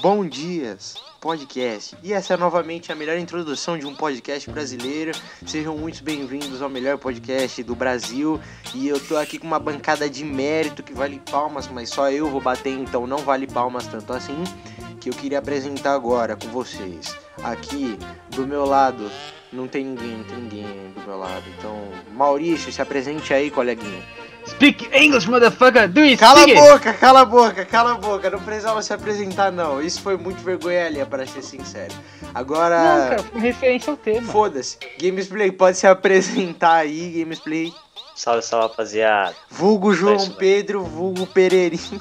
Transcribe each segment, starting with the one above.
Bom Dias Podcast. E essa é novamente a melhor introdução de um podcast brasileiro. Sejam muito bem-vindos ao melhor podcast do Brasil. E eu tô aqui com uma bancada de mérito que vale palmas, mas só eu vou bater, então não vale palmas tanto assim. Que eu queria apresentar agora com vocês. Aqui do meu lado não tem ninguém, não tem ninguém do meu lado. Então, Maurício, se apresente aí, coleguinha. Speak English, motherfucker! Do you Cala a speak it? boca, cala a boca, cala a boca. Não precisava se apresentar, não. Isso foi muito vergonha ali, para ser sincero. Agora. Não, cara, foi referência ao tema. Foda-se. Gamesplay, pode se apresentar aí, Gamesplay. Salve, salve, rapaziada. Vulgo João isso, né? Pedro, vulgo Pereirinho.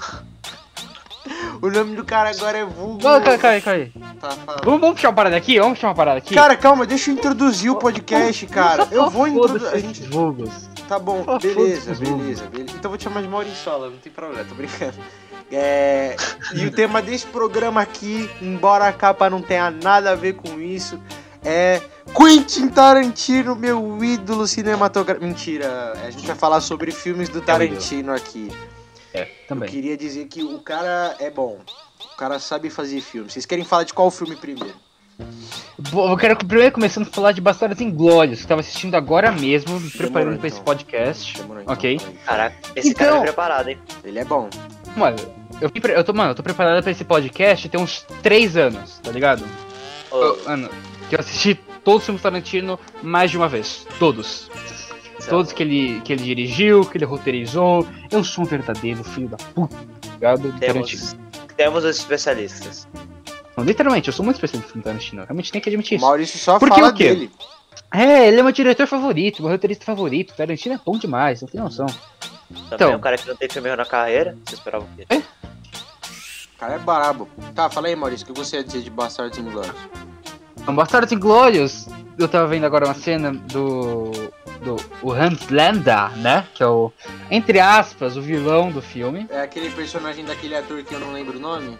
o nome do cara agora é vulgo. Não, calma, calma, calma aí. Tá. Vamos, vamos puxar uma parada aqui? Vamos puxar uma parada aqui? Cara, calma, deixa eu introduzir o podcast, cara. Eu vou introduzir. A introduzir. gente... Vulgos. Tá bom, Ah, beleza, beleza, beleza. Então eu vou te chamar de Mauriçola, não tem problema, tô brincando. É, e o tema desse programa aqui, embora a capa não tenha nada a ver com isso, é Quentin Tarantino, meu ídolo cinematográfico. Mentira, a gente vai falar sobre filmes do Tarantino aqui. É, Eu também. queria dizer que o cara é bom. O cara sabe fazer filme. Vocês querem falar de qual filme primeiro? Bom, Eu quero primeiro começando a falar de Bastardos Inglórios, que eu tava assistindo agora mesmo, me preparando pra esse então. podcast. Demorou, então, Ok. Caraca, esse Então- cara é preparado, hein? Ele é bom. Mano, eu, eu tô, mano, eu tô preparado pra esse podcast tem uns 3 anos, tá ligado? Eu- Mano, que eu assisti todos os filmes Tarantino mais de uma vez. Todos. Todos que ele, que ele dirigiu, que ele roteirizou. Eu sou um verdadeiro filho da puta, tá ligado? Do Tarantino. temos, temos os especialistas. Não, literalmente, eu sou muito especialista no Tarantino. Realmente tem que admitir O isso. Maurício só Porque fala o quê? dele. É, ele é meu diretor favorito, meu roteirista favorito. Tarantino é bom demais, não tem noção. Também Então. é um cara que não tem filme na carreira. Você esperava o quê? O cara é brabo. Tá, fala aí, Maurício, o que você ia dizer de Bastardos Inglórios? Então, Bastardos Inglórios, eu tava vendo agora uma cena do. do o Hans Landa, né? Que é o, entre aspas, o vilão do filme. É aquele personagem daquele ator que eu não lembro o nome?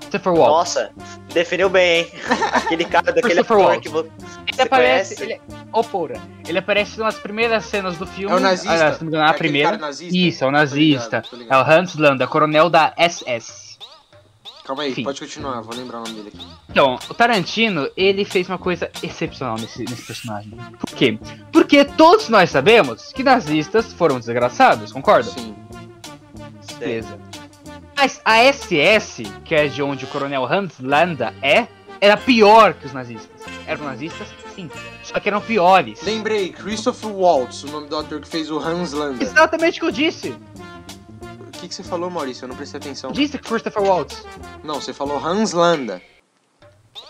Christopher Waltz. Nossa, definiu bem, hein? Aquele cara daquele ator Waltz. que você Ele aparece. conhece? Ele, oh, porra. Ele aparece nas primeiras cenas do filme. É o nazista? Ah, se não me engano, É aquele primeira. nazista? Isso, é o Tô nazista. ligado, tô É ligado. o Hans Landa, coronel da SS. Calma aí, Enfim. pode continuar, vou lembrar o nome dele aqui. Então, o Tarantino, ele fez uma coisa excepcional nesse, nesse personagem. Por quê? Porque todos nós sabemos que nazistas foram desgraçados, concorda? Sim. Beleza. Mas a SS, que é de onde o coronel Hans Landa é, era pior que os nazistas. Eram nazistas, sim. Só que eram piores. Lembrei, Christopher Waltz, o nome do ator que fez o Hans Landa. Exatamente o que eu disse. O que, que você falou, Maurício? Eu não prestei atenção. Disse que Christopher Waltz. Não, você falou Hans Landa.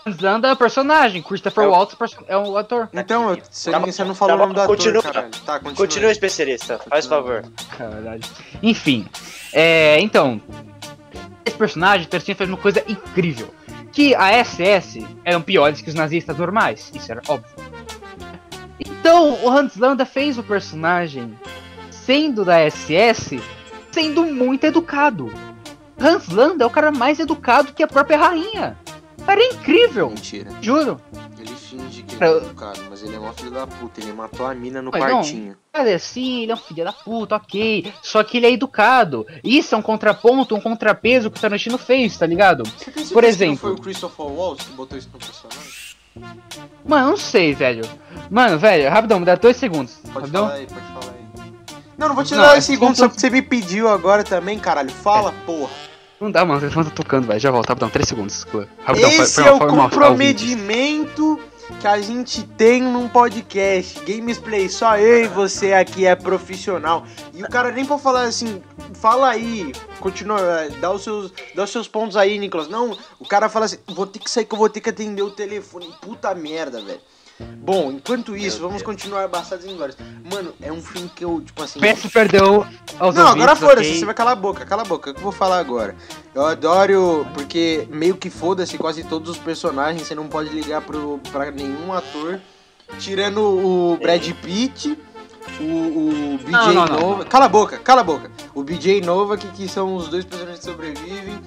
Hans Landa é o personagem, Christopher É o- Waltz é o ator. Então, eu- você, Tá você não falou tá o nome do bom, ator, continua. caralho. Tá, continua. Continua, especialista, faz favor. Caralho. Enfim, é, então, esse personagem, Tarantino fez uma coisa incrível. Que a SS eram piores que os nazistas normais, isso era óbvio. Então, o Hans Landa fez o personagem, sendo da SS, sendo muito educado. Hans Landa é o cara mais educado que a própria rainha. Era incrível, Mentira. juro. Que ele é Eu- educado, mas ele é um filho da puta. Ele matou a mina no Mas não. quartinho. Cara, sim, ele é um filho da puta, ok. Só que ele é educado. Isso é um contraponto, um contrapeso que o Tarantino fez, tá ligado? Você Por que exemplo. não foi o Christopher Waltz que botou isso no personagem? Mano, não sei, velho. Mano, velho, rapidão, me dá dois segundos. Pode rapidão? falar aí, pode falar aí. Não, não vou te Não, dar é dois segundos, só- porque você me pediu agora também, caralho. Fala, porra. Não dá, mano, o telefone tá tocando, velho. Já volto, rapidão, três segundos. Rapidão, Esse foi- é foi- o ao vivo. comprometimento que a gente tem num podcast. Gamesplay, só eu e você aqui é profissional. E o cara nem pode falar assim, fala aí, continua, dá os seus, dá os seus pontos aí, Nicolas. Não, o cara fala assim, vou ter que sair que eu vou ter que atender o telefone. Puta merda, velho. Bom, enquanto isso, Meu vamos Deus. continuar Bastardos Inglórios. Mano, é um filme que eu, tipo assim... Peço perdão aos Não, agora foda-se, ok? você vai calar a boca, cala a boca, o que eu vou falar agora? Eu adoro, porque meio que foda-se quase todos os personagens, você não pode ligar pro, pra nenhum ator, tirando o Brad Pitt, o, o BJ Não, não, não, Nova. Cala a boca, cala a boca. O BJ Nova, que, que são os dois personagens que sobrevivem.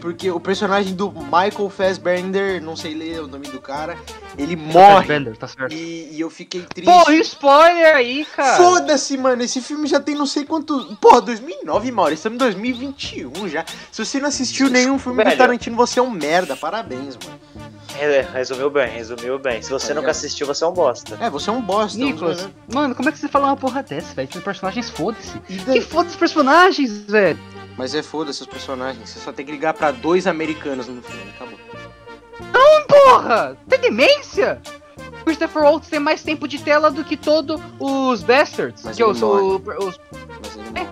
Porque o personagem do Michael Fassbender, não sei ler o nome do cara, Ele morre. Bender, tá certo. E, e eu fiquei triste. Pô, o spoiler aí, cara. Foda-se, mano. Esse filme já tem não sei quanto. Porra, 2009, Mauro. Estamos em 2021 já. Se você não assistiu nenhum filme do Velho. Tarantino, você é um merda. Parabéns, mano. Re- Resumiu bem, resumiu bem. Se você Tá nunca assistiu, você é um bosta. É, você é um bosta. Nicolas, um- mano, como é que você fala uma porra dessa, velho? Esses personagens, foda-se. Que foda os personagens, velho? Mas é foda-se os personagens. Você só tem que ligar pra dois americanos no filme. Acabou. Porra! Tem demência? Christopher Waltz tem mais tempo de tela do que todos os Bastards. Mas que eu sou. Os... Mas ele morre.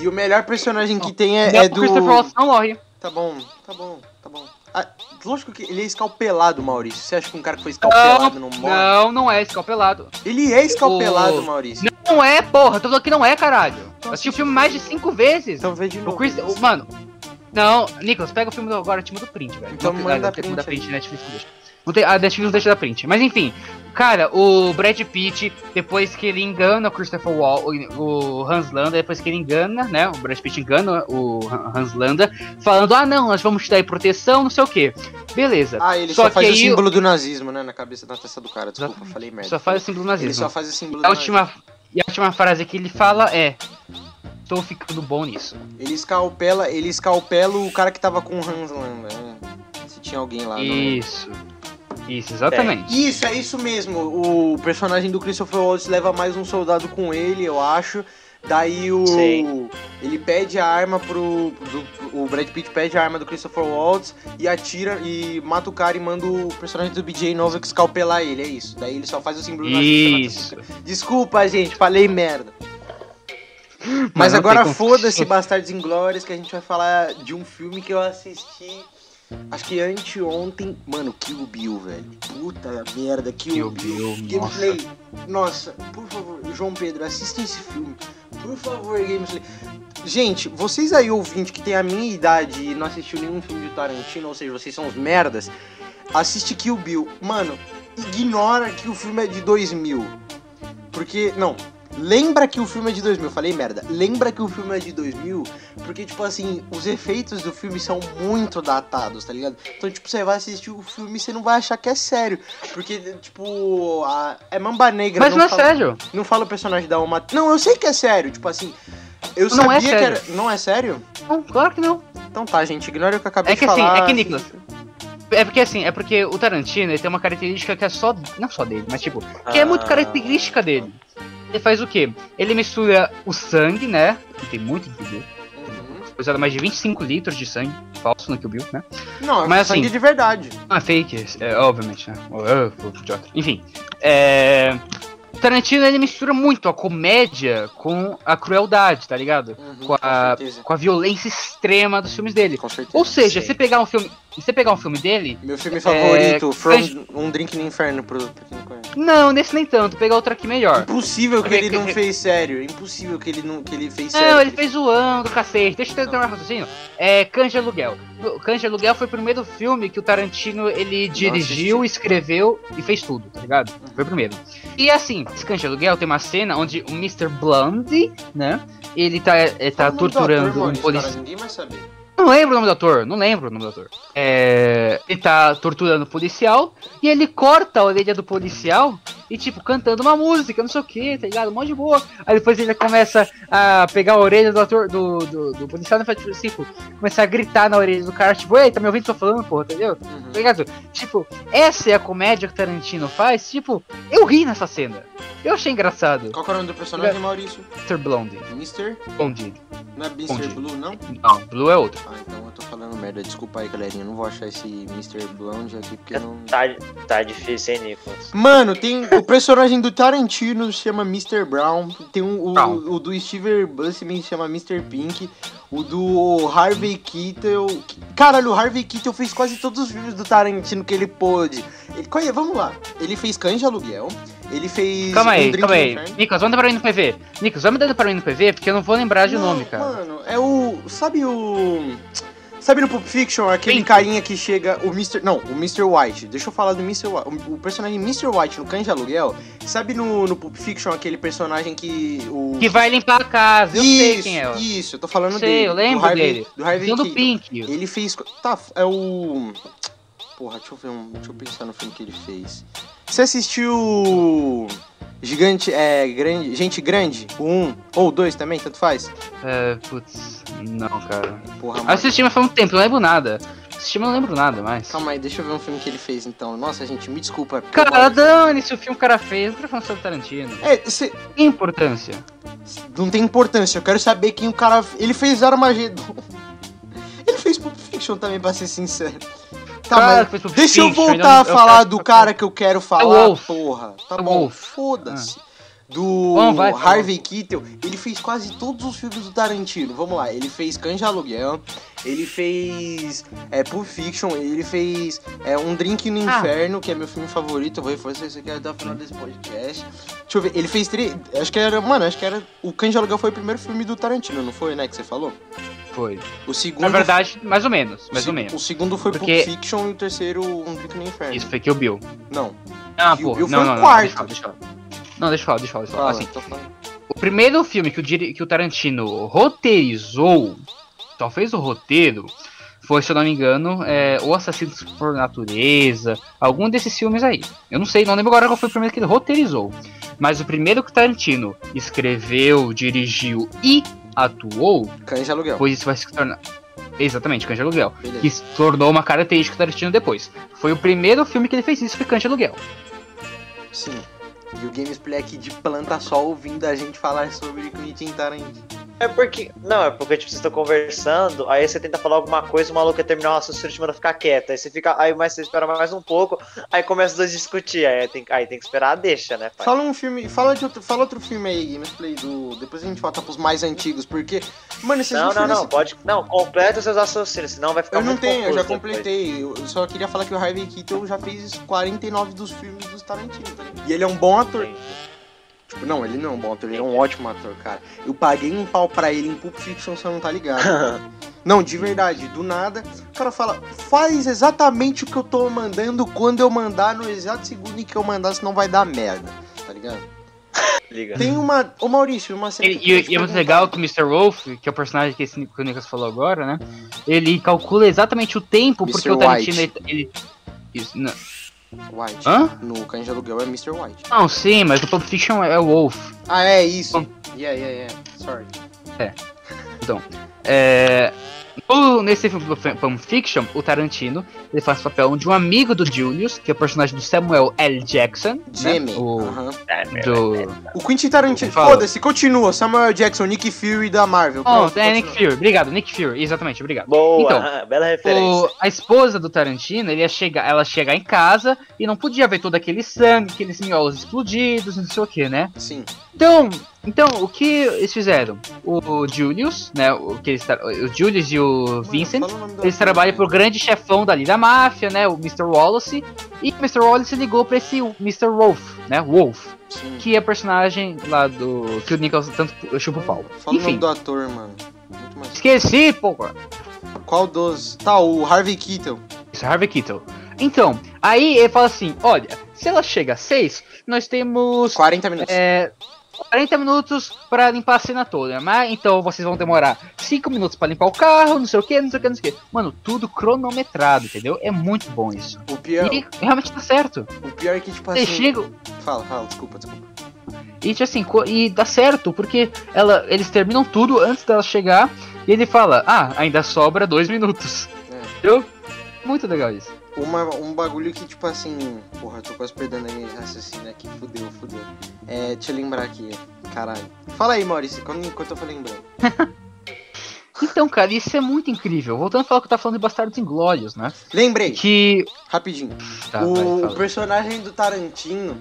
E o melhor personagem que tem é, Não, é o do. Christopher Waltz não morre. Tá bom, tá bom, tá bom. Ah, lógico que ele é escalpelado, Maurício. Você acha que um cara que foi escalpelado não, morre? Não, não é escalpelado. Ele é escalpelado, O- Maurício. Não é, porra. Tô falando que não é, caralho. Eu assisti o filme mais de cinco vezes. Então vê de novo. O Chris. o- Mano. Não, Nicolas, pega o filme do agora, time do print, velho. Então não, manda como print print, Netflix não deixa. A Netflix não deixa dar print. Mas enfim, cara, o Brad Pitt, depois que ele engana o Christopher Wall, o, Hans Landa, depois que ele engana, né? O Brad Pitt engana o Han- Hans Landa, falando, ah não, nós vamos te dar aí proteção, não sei o que. Beleza. Ah, ele Só só, faz o símbolo do nazismo, né? Na cabeça, na testa do cara. Desculpa, Exatamente. falei merda. Só faz o símbolo nazismo. Ele só faz o símbolo a do última, e a última frase que ele fala é. Tô ficando bom nisso. nazismo. Ele escalpela, ele escalpela o cara que tava com o Hans Landa. né? Se tinha alguém lá. não lembro. Isso. Exatamente. Isso, é isso mesmo. O personagem do Christopher Waltz leva mais um soldado com ele, eu acho. Daí o. Sim. Ele pede a arma pro. do- o Brad Pitt pede a arma do Christopher Waltz e atira e mata o cara e manda o personagem do BJ Novak escalpelar ele. É isso. Daí ele só faz o símbolo Isso. Desculpa, gente, falei merda. Mas não agora foda-se Bastardos Inglórios que a gente vai falar de um filme que eu assisti. Acho que anteontem. Mano, Kill Bill, velho. Puta merda, Kill, Kill Bill. Bill, nossa. Gameplay. Nossa, por favor, João Pedro, assista esse filme. Por favor, Gameplay. Gente, vocês aí ouvintes que tem a minha idade e não assistiu nenhum filme de Tarantino, ou seja, vocês são os merdas, assiste Kill Bill. Mano, ignora que o filme é de 2000. Porque, não, lembra que o filme é de 2000. Falei merda. Lembra que o filme é de 2000 porque, tipo assim, os efeitos do filme são muito datados, tá ligado? Então, tipo, você vai assistir o filme e você não vai achar que é sério. Porque, tipo, a... é Mamba Negra. Mas não é fala- sério. Não fala o personagem da Uma. Não, eu sei que é sério. Tipo assim, eu Não é sabia que sério. era. Não é sério? Não, claro que não. Então tá, gente, ignora o que eu acabei É que de assim, falar. é que, Nicolas, É porque assim, é porque o Tarantino tem uma característica que é só. Não só dele, mas tipo, que é muito Ah. característica dele. Ele faz o quê? Ele mistura o sangue, né? Que tem muito de Bill. Uhum. Usado mais de 25 litros de sangue falso no Kill Bill, né? Não, é Mas sangue assim- de verdade. Ah, fake, é, obviamente, né? Oh, oh, oh, idiota. Enfim, é... Tarantino ele mistura muito a comédia com a crueldade, tá ligado? Uhum, Com a, certeza. com a violência extrema dos filmes dele. Com certeza. Ou seja, Sim. você pegar um filme, você pegar um filme dele, Meu filme favorito, É, From Um Drink no Inferno, pro, pra quem não conhece. não, nesse nem tanto, pegar outro aqui melhor. Impossível que ele não fez sério. Impossível que ele não que ele fez Não, sério. ele fez zoando, cacete. Deixa eu terminar o raciocínio. É, de Aluguel. De Aluguel foi o primeiro filme que o Tarantino ele dirigiu, escreveu e fez tudo, tá ligado? Foi o primeiro. E assim, de Aluguel tem uma cena onde o Mr. Blonde, né? Ele tá, é, tá torturando ator, um policial. Ninguém vai saber. Não lembro o nome do ator, não lembro o nome do ator. É, ele tá torturando o policial e ele corta a orelha do policial e, tipo, cantando uma música, não sei o que, tá ligado? Um monte de boa. Aí depois ele começa a pegar a orelha do ator, do, do, do policial e faz, tipo, assim, tipo, começar a gritar na orelha do cara, tipo, ei, tá me ouvindo? Tô falando, porra, entendeu? Uhum. Tá ligado? Tipo, essa é a comédia que o Tarantino faz, tipo, eu ri nessa cena. Eu achei engraçado. Qual que é o nome do personagem, Maurício? Mr. Blonde. Mr. Blonde. Não é Mr. Onde? Blue, não? Não, Blue é outro. Ah, então eu tô falando merda. Desculpa aí, galerinha. Eu não vou achar esse Mr. Blonde aqui porque não. Tá, tá difícil, hein, Nicolas? Mano, tem o personagem do Tarantino se chama Mr. Brown. Tem um, o, o do Steve Buscemi se chama Mr. Pink. O do Harvey Keitel. Caralho, o Harvey Keitel fez quase todos os filmes do Tarantino que ele pôde. Ele, vamos lá. Ele fez Cães de Aluguel. Ele fez. Calma Um aí, Drink calma aí. Nicolas, manda pra mim no PV. Nicolas, vai mandando pra mim no PV, porque eu não vou lembrar de Não, nome, cara. Mano, é o. Sabe o. Sabe no Pulp Fiction, aquele carinha que chega. O Mr. Não, o Mr. White. Deixa eu falar do Mr. White. O, personagem Mr. White no Cães de Aluguel. Sabe no, no Pulp Fiction aquele personagem que. O... Que vai limpar a casa, eu sei isso, quem é. Isso, eu tô falando Sei, dele. eu lembro do Harvey, dele. Do Harvey do. Pink. Ele fez. Tá, é o. Porra, deixa eu ver um. Deixa eu pensar no filme que ele fez. Você assistiu. Gigante. É. Grande. Gente Grande? O 1 ou o 2 também, tanto faz? É, putz, não, cara. Porra, mano. Assisti, mas faz um tempo, não lembro nada. Assisti, mas não lembro nada mais. Calma aí, deixa eu ver um filme que ele fez então. Nossa, gente, me desculpa. Cara, dane-se o filme que o cara fez. Não quero falar sobre Tarantino. É, cê- Que importância? não tem importância, eu quero saber quem o cara. Ele fez Armageddon. Ele fez Pulp Fiction também, pra ser sincero. Tá, Cara, mas fez Pulp deixa eu voltar a falar do cara que eu quero falar, Wolf. porra. Tá É bom, foda-se. Do Bom, vai. Harvey Keitel, ele fez quase todos os filmes do Tarantino. Vamos lá, ele fez Canja Aluguel, ele fez é, Pulp Fiction, ele fez é, Um Drink no Ah. Inferno, que é meu filme favorito. Eu vou reforçar isso aqui até o final desse podcast. Deixa eu ver, ele fez três. Acho que era. Mano, acho que era. O Canja Aluguel foi o primeiro filme do Tarantino, não foi, né? Que você falou? Foi. O segundo. Na verdade, mais ou menos, mais o, ou se- menos. O segundo foi Porque- Pulp Fiction e o terceiro Um Drink no Inferno. Isso foi Kill Bill. Não. Ah, Kill pô, Bill não, foi não, o não, quarto. deixa eu falar, deixa eu falar. Não, deixa eu falar, deixa eu falar, deixa eu Fala, falar. Assim, tô falando. o primeiro filme que o, que o Tarantino roteirizou, só fez o roteiro, foi, se eu não me engano, é, O Assassinos por Natureza, algum desses filmes aí. Eu não sei, não lembro agora qual foi o primeiro que ele roteirizou. Mas o primeiro que o Tarantino escreveu, dirigiu e atuou, Canja Aluguel. pois isso vai se tornar. Exatamente, Cães de Aluguel. Beleza. Que se tornou uma característica do Tarantino depois. Foi o primeiro filme que ele fez isso, foi Cães de Aluguel. Sim. E o Gamesplay aqui de planta só ouvindo a gente falar sobre Quentin Tarantino. É porque. Não, é porque tipo, vocês estão conversando, aí você tenta falar alguma coisa, o maluco quer terminar o raciocínio e te manda ficar quieto. Aí você fica. Aí mais você espera mais um pouco, aí começa os dois a discutir. Aí tem, aí tem que esperar a deixa, né, pai? Fala um filme, fala de outro, fala outro filme aí, Gamesplay do. Depois a gente volta pros mais antigos, porque. Mano, esses Não, não, não, pode. Não, completa os seus raciocínios, senão vai ficar Eu não tenho, eu já confuso depois. completei. Eu só queria falar que o Harvey Keitel já fez 49 dos filmes dos Tarantino, tá? E ele é um bom ator. Entendi. Tipo, não, ele não é um bom ator, ele é um ótimo ator, cara. Eu paguei um pau pra ele em Pulp Fiction, você não tá ligado. não, de verdade, do nada, o cara fala, faz exatamente o que eu tô mandando quando eu mandar, no exato segundo em que eu mandar, senão vai dar merda, tá ligado? Liga. Tem uma. Ô Maurício, uma cena. E, que eu e- e é muito legal que o Mr. Wolf, que é o personagem que, esse, que o Nicolas falou agora, né? Ele calcula exatamente o tempo, porque Mr. o Tarantino. White. Ele, ele- isso, não, White. Hã? No Cães de Aluguel é Mr. White. não, sim, mas o Pulp Fiction é o Wolf. Ah, é isso. Bom. Yeah, yeah, yeah. Sorry. É, no- nesse filme do Pulp Fiction, o Tarantino ele faz o papel de um amigo do Julius, que é o personagem do Samuel L. Jackson. né? Jimmy. O, Aham. do, O Quentin Tarantino. Foda-se, continua. Samuel Jackson, Nick Fury da Marvel. Oh, Pronto, é Nick. Fury. Obrigado, Nick Fury. Exatamente, obrigado. Boa, Então, ah, bela referência. O- a esposa do Tarantino, ele ia chegar, ela ia chegar em casa e não podia ver todo aquele sangue, aqueles miolos explodidos, não sei o que, né? Sim. Então, então o que eles fizeram? O Julius, né? O, que eles, o Julius e o Vincent, eles trabalham pro grande chefão dali da máfia, né? O Mr. Wallace. E o Mr. Wallace ligou pra esse Mr. Wolf, né? Wolf, Sim. que é personagem lá do. que o Nicholas tanto chupa o pau. Fala o nome Enfim, do ator, mano. Muito mais. esqueci, porra. Qual dos? Tá, o Harvey Keitel. Isso, Harvey Keitel. Então, aí ele fala assim: olha, se ela chega às 6, nós temos 40 minutos. é, 40 minutos pra limpar a cena toda. Mas então vocês vão demorar 5 minutos pra limpar o carro, não sei o que, não sei o que, não sei o que. Mano, tudo cronometrado, entendeu? É muito bom isso. O pior, E realmente tá certo. o pior é que, tipo assim. chegam. Fala, fala, desculpa, desculpa. E tipo assim, e dá certo, porque ela, eles terminam tudo antes dela chegar. E ele fala: Ah, ainda sobra 2 minutos. É. Entendeu? Muito legal isso. Uma, um bagulho que, tipo assim. Porra, eu tô quase perdendo aí esse raciocínio aqui. Fudeu, fudeu. É, deixa eu lembrar aqui. Caralho. Fala aí, Maurício, enquanto eu for lembrando. Então, cara, isso é muito incrível. Voltando a falar que eu tava falando de Bastardos Inglórios, né? Lembrei, Que. rapidinho. Tá, o, vai, o personagem do Tarantino.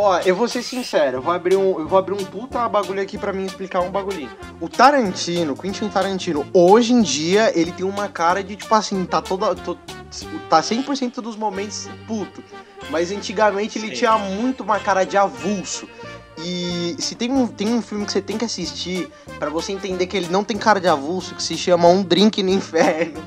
Ó, eu vou ser sincero, eu vou abrir um, eu vou abrir um puta bagulho aqui pra mim explicar um bagulhinho. O Tarantino, Quentin Tarantino, hoje em dia ele tem uma cara de tipo assim, tá toda to- tá 100% dos momentos puto. Mas antigamente ele Sim. tinha muito uma cara de avulso. E se tem um, tem um filme que você tem que assistir pra você entender que ele não tem cara de avulso, que se chama Um Drink no Inferno.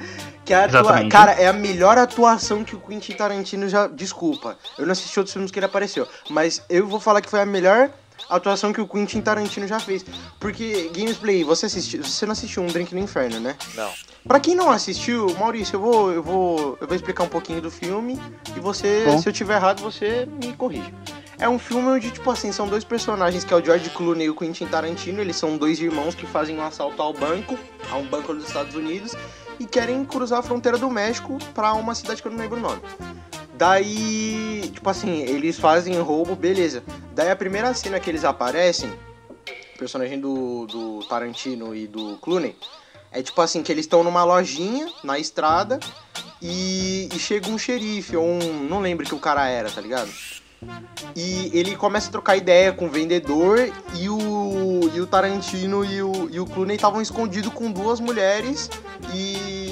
Que é a atua... Cara, é a melhor atuação que o Quentin Tarantino já. Desculpa, eu não assisti outros filmes que ele apareceu. Mas eu vou falar que foi a melhor atuação que o Quentin Tarantino já fez. Porque, Gamesplay, você assistiu. Você não assistiu Um Drink no Inferno, né? Não. Pra quem não assistiu, Maurício, eu vou, eu vou, eu vou explicar um pouquinho do filme e você, Bom. se eu tiver errado, você me corrige. É um filme onde, tipo assim, são dois personagens, que é o George Clooney e o Quentin Tarantino. Eles são dois irmãos que fazem um assalto ao banco, a um banco dos Estados Unidos, e querem cruzar a fronteira do México pra uma cidade que eu não lembro o nome. Daí, tipo assim, eles fazem roubo, beleza. Daí a primeira cena que eles aparecem, personagem do, do Tarantino e do Clooney, é tipo assim, que eles estão numa lojinha na estrada e, e chega um xerife, ou um. Não lembro que o cara era, tá ligado? E ele começa a trocar ideia com o vendedor e o, e o Tarantino e o, e o Clooney estavam escondidos com duas mulheres e.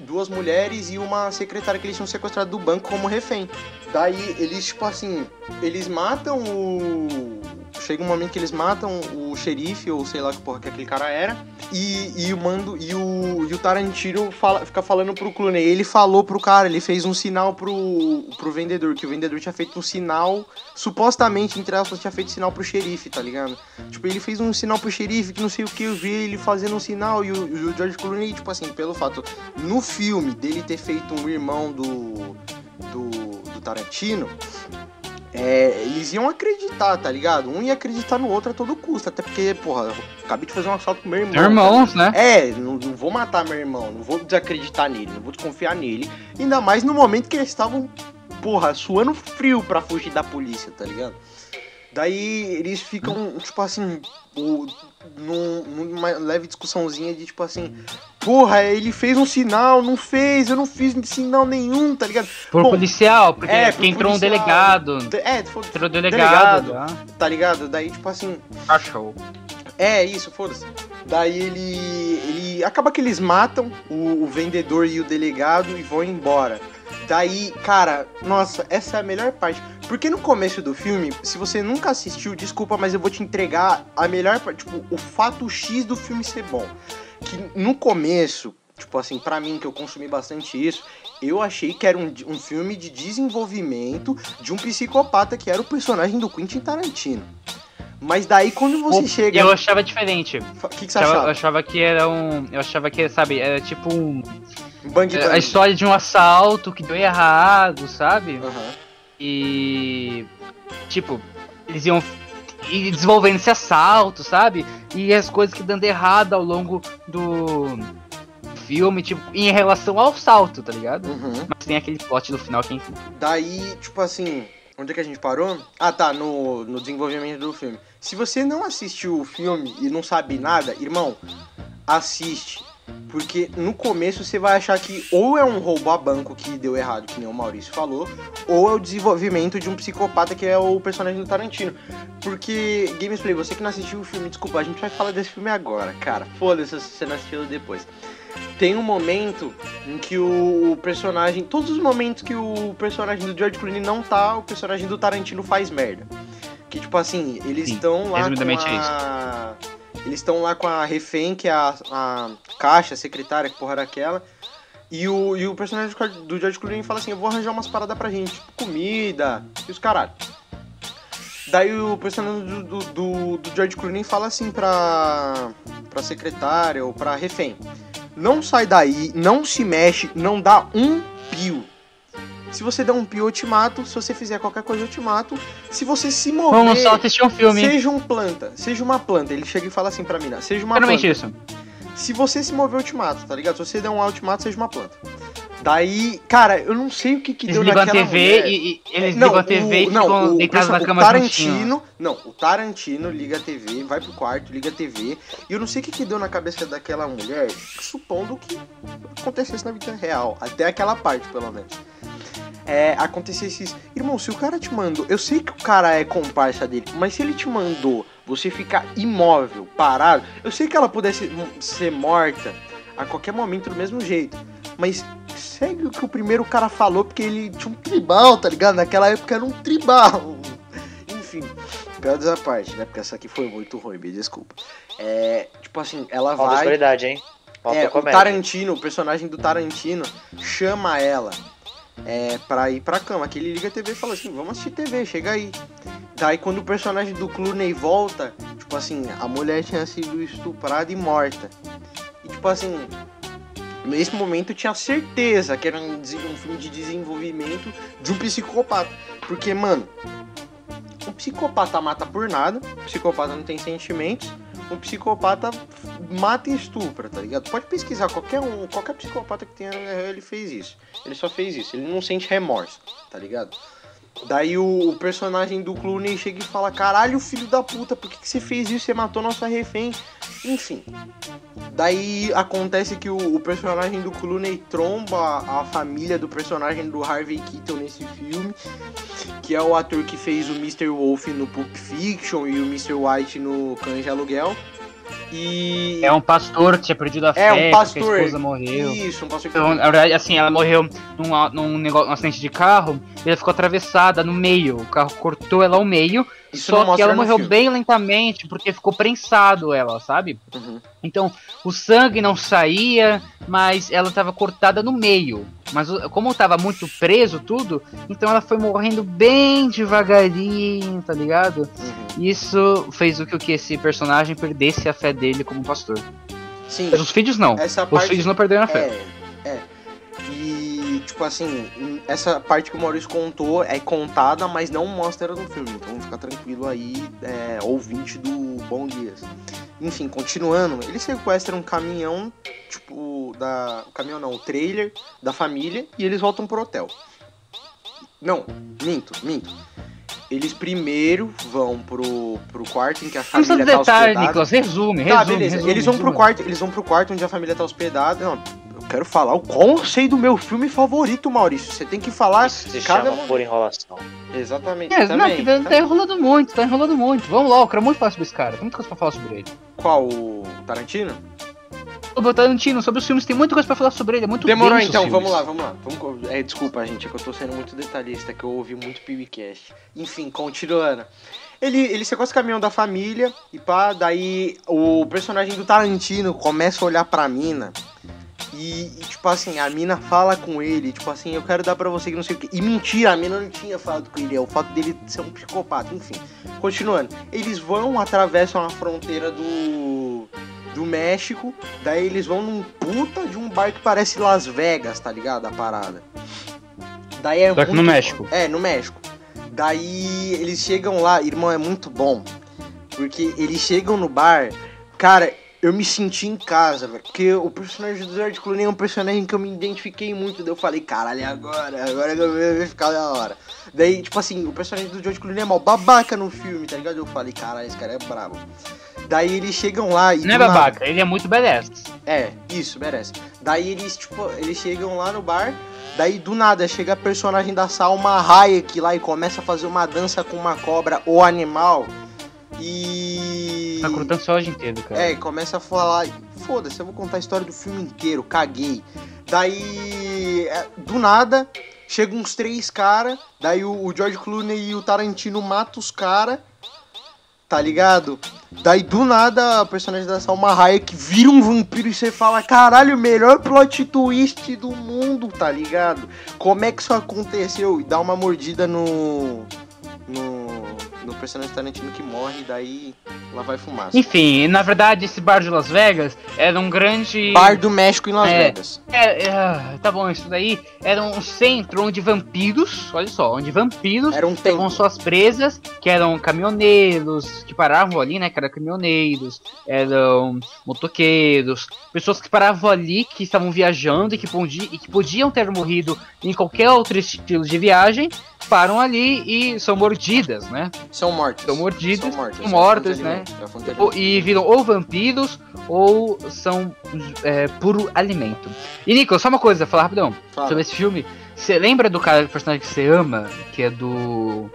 Duas mulheres e uma secretária que eles tinham sequestrado do banco como refém. Daí eles, tipo assim, eles matam o. Chega um momento que eles matam o xerife, ou sei lá que porra que aquele cara era. E, e o mando. E o, e o Tarantino fala, fica falando pro Clooney. Ele falou pro cara, ele fez um sinal pro, pro vendedor, que o vendedor tinha feito um sinal. Supostamente, entre aspas, tinha feito sinal pro xerife, tá ligado? Tipo, ele fez um sinal pro xerife, que não sei o que, eu vi ele fazendo um sinal. E o, o George Clooney, tipo assim, pelo fato. No filme dele ter feito um irmão do. do, do Tarantino. É, eles iam acreditar, tá ligado? Um ia acreditar no outro a todo custo. Até porque, porra, acabei de fazer um assalto com meu irmão. Irmãos, né? É, não, não vou matar meu irmão, não vou desacreditar nele, não vou desconfiar nele. Ainda mais no momento que eles estavam, porra, suando frio pra fugir da polícia, tá ligado? Daí eles ficam, tipo assim, o- num- numa leve discussãozinha de tipo assim, porra, ele fez um sinal, não fez, eu não fiz sinal nenhum, tá ligado? Por Bom, policial, porque, é, porque por entrou um policial. delegado. É, foi, Entrou delegado. tá? tá ligado? Daí, tipo assim, Achou. É, isso, foda-se. Daí ele. ele. Acaba que eles matam o, o vendedor e o delegado e vão embora. Daí, cara, nossa, essa é a melhor parte. Porque no começo do filme, se você nunca assistiu, desculpa, mas eu vou te entregar a melhor parte, tipo, o fato X do filme ser bom. Que no começo, tipo assim, pra mim, que eu consumi bastante isso, eu achei que era um, um filme de desenvolvimento de um psicopata que era o personagem do Quentin Tarantino. Mas daí quando você chega. Eu achava diferente. O que, que você achava, eu achava que era um. Eu achava que, sabe, era tipo um. Bang A Bang. história de um assalto que deu errado, sabe? Aham. E. Tipo, eles iam desenvolvendo esse assalto, sabe? E as coisas que dando errado ao longo do filme, tipo, em relação ao salto, tá ligado? Uhum. Mas tem aquele plot do final que Daí, tipo assim, onde é que a gente parou? Ah, tá, no, no desenvolvimento do filme. Se você não assistiu o filme e não sabe nada, irmão, assiste. Porque no começo você vai achar que ou é um roubo a banco que deu errado, que nem o Maurício falou, ou é o desenvolvimento de um psicopata que é o personagem do Tarantino. Porque, Gamesplay, você que não assistiu o filme, desculpa, a gente vai falar desse filme agora, cara. Foda-se se você não assistiu depois. Tem um momento em que o personagem. Todos os momentos que o personagem do George Clooney não tá, o personagem do Tarantino faz merda. Que tipo assim, eles estão lá resumidamente é a. Eles estão lá com a refém, que é a, a caixa, a secretária, que porra era aquela. E o, e o personagem do- George Clooney fala assim: Eu vou arranjar umas paradas pra gente, tipo comida e os caralho. Daí o personagem do, do, do, do George Clooney fala assim pra, pra secretária ou pra refém: Não sai daí, não se mexe, não dá um pio. Se você der um pio, eu te mato. Se você fizer qualquer coisa, eu te mato. Se você se mover, Vamos só assistir um filme. seja um planta, seja uma planta. Ele chega e fala assim pra mina: Seja uma Realmente planta. isso. Se você se mover, eu te mato, tá ligado? Se você der um out, mato, seja uma planta. Daí, cara, eu não sei o que que Eles deu naquela TV mulher. e, e- eles Não, ligam a TV e o- não, ficam o deitados na cama o. Tarantino, não, o Tarantino liga a TV, vai pro quarto, liga a TV, e eu não sei o que que deu na cabeça daquela mulher, supondo que acontecesse na vida real, até aquela parte, pelo menos. É, acontecesse isso. Irmão, se o cara te mandou, eu sei que o cara é comparsa dele, mas se ele te mandou você ficar imóvel, parado, eu sei que ela pudesse ser morta a qualquer momento do mesmo jeito, mas segue o que o primeiro cara falou, porque ele tinha um tribal, tá ligado? Naquela época era um tribal. Enfim, piadas à parte, né? Porque essa aqui foi muito ruim, me desculpa. É, tipo assim, ela Falta vai. qualidade, hein? Falta É, o. Tarantino, o personagem do Tarantino, chama ela é, pra ir pra cama. Que ele liga a TV e fala assim: vamos assistir TV, chega aí. Daí quando o personagem do Clooney volta, tipo assim, a mulher tinha sido estuprada e morta. E tipo assim, Nesse momento eu tinha certeza que era um, um filme de desenvolvimento de um psicopata. Porque, mano, um psicopata mata por nada, um psicopata não tem sentimentos, um psicopata mata e estupra, tá ligado? Pode pesquisar, qualquer um, qualquer psicopata que tenha, ele fez isso. Ele só fez isso, ele não sente remorso, tá ligado? Daí o, o personagem do Clooney chega e fala: Caralho, filho da puta, por que, que você fez isso? Você matou nossa refém. Enfim. Daí acontece que o, o personagem do Clooney tromba a família do personagem do Harvey Keitel nesse filme, que é o ator que fez o Mr. Wolf no Pulp Fiction e o Mr. White no Cães de Aluguel. E. É um pastor que tinha perdido a É, um fé, pastor. a esposa morreu. Isso, um pastor que. Então, na verdade, assim, ela morreu num, num, negócio, num acidente de carro e ela ficou atravessada no meio. O carro cortou ela ao meio, Isso só que ela morreu filme. bem lentamente porque ficou prensado ela, sabe? Uhum. Então, o sangue não saía, mas ela estava cortada no meio. Mas o- como estava muito preso tudo, então ela foi morrendo bem devagarinho, tá ligado? Uhum. Isso fez o que, o que esse personagem perdesse a fé dele como pastor. Sim, Mas os filhos não. essa Os parte. filhos não perderam a fé. É, é. E, tipo assim, essa parte que o Maurício contou é contada, mas não mostra no filme. Então fica tranquilo aí, é, ouvinte do Bom Dias. Enfim, continuando, ele sequestra um caminhão, tipo, da. O caminhão não, o trailer da família, e eles voltam pro hotel. Não, minto, minto. Eles primeiro vão pro, pro quarto em que a família precisa tá de detalhe, hospedada. Nicolas. Resume, Tá, resume. beleza. resume, eles vão pro resume. quarto, eles vão pro quarto onde a família tá hospedada. Não, quero falar o sei do meu filme favorito, Maurício. Você tem que falar Isso se cada chama por enrolação. Exatamente. É, também, não, tá, tá enrolando muito, tá enrolando muito. Vamos logo, eu quero muito falar sobre esse cara. Tem muita coisa pra falar sobre ele. Qual? O Tarantino? Sobre o Tarantino, sobre os filmes, tem muita coisa pra falar sobre ele. É muito Demorou então, filmes. vamos lá, vamos lá. Vamos, é, desculpa, gente, é que eu tô sendo muito detalhista, que eu ouvi muito PBcast. Enfim, continuando. Ele, ele sequestra o caminhão da família e pá, daí o personagem do Tarantino começa a olhar pra mina. E, e, tipo assim, a mina fala com ele, tipo assim, eu quero dar pra você que não sei o que. E mentira, a mina não tinha falado com ele, é o fato dele ser um psicopata, enfim. Continuando, eles vão, atravessam a fronteira do, do México, daí eles vão num puta de um bar que parece Las Vegas, tá ligado? A parada. Daí é Só que no México. É, no México. Daí eles chegam lá, irmão, é muito bom. Porque eles chegam no bar, cara, eu me senti em casa, velho. Porque o personagem do George Clooney é um personagem que eu me identifiquei muito. Daí eu falei, caralho, é agora, agora que eu vou ficar da hora. Daí, tipo assim, o personagem do George Clooney é mal babaca no filme, tá ligado? Eu falei, caralho, esse cara é brabo. Daí eles chegam lá e. Não é nada- babaca, ele é muito badass. é, isso, merece. Daí eles, tipo, eles chegam lá no bar, daí do nada chega a personagem da Salma Hayek lá e começa a fazer uma dança com uma cobra ou animal. E. Tá cortando só hoje inteiro, cara. É, começa a falar. Foda-se, eu vou contar a história do filme inteiro, caguei. Daí, é, do nada, chegam uns três caras, daí o, o George Clooney e o Tarantino matam os caras, tá ligado? Daí, do nada, a personagem da Salma Hayek vira um vampiro e você fala, caralho, melhor plot twist do mundo, tá ligado? Como é que isso aconteceu? E dá uma mordida no... no... no personagem do Tarantino que morre, daí lá vai fumaça. Enfim, na verdade, esse bar de Las Vegas era um grande. Bar do México em Las É. Vegas. É, é, tá bom, isso daí era um centro onde vampiros, olha só, onde vampiros Era um com suas presas, que eram caminhoneiros, que paravam ali, né? Que eram caminhoneiros, eram motoqueiros, pessoas que paravam ali, que estavam viajando e que, e que podiam ter morrido em qualquer outro estilo de viagem, param ali e são mordidas, né? São mortos. São mordidos, São mortos, são é de né? alimento, é alimento. E viram ou vampiros ou são é, puro alimento. E Nico, só uma coisa, falar rapidão Fala. sobre esse filme. Você lembra do cara, do personagem que você ama, que é do.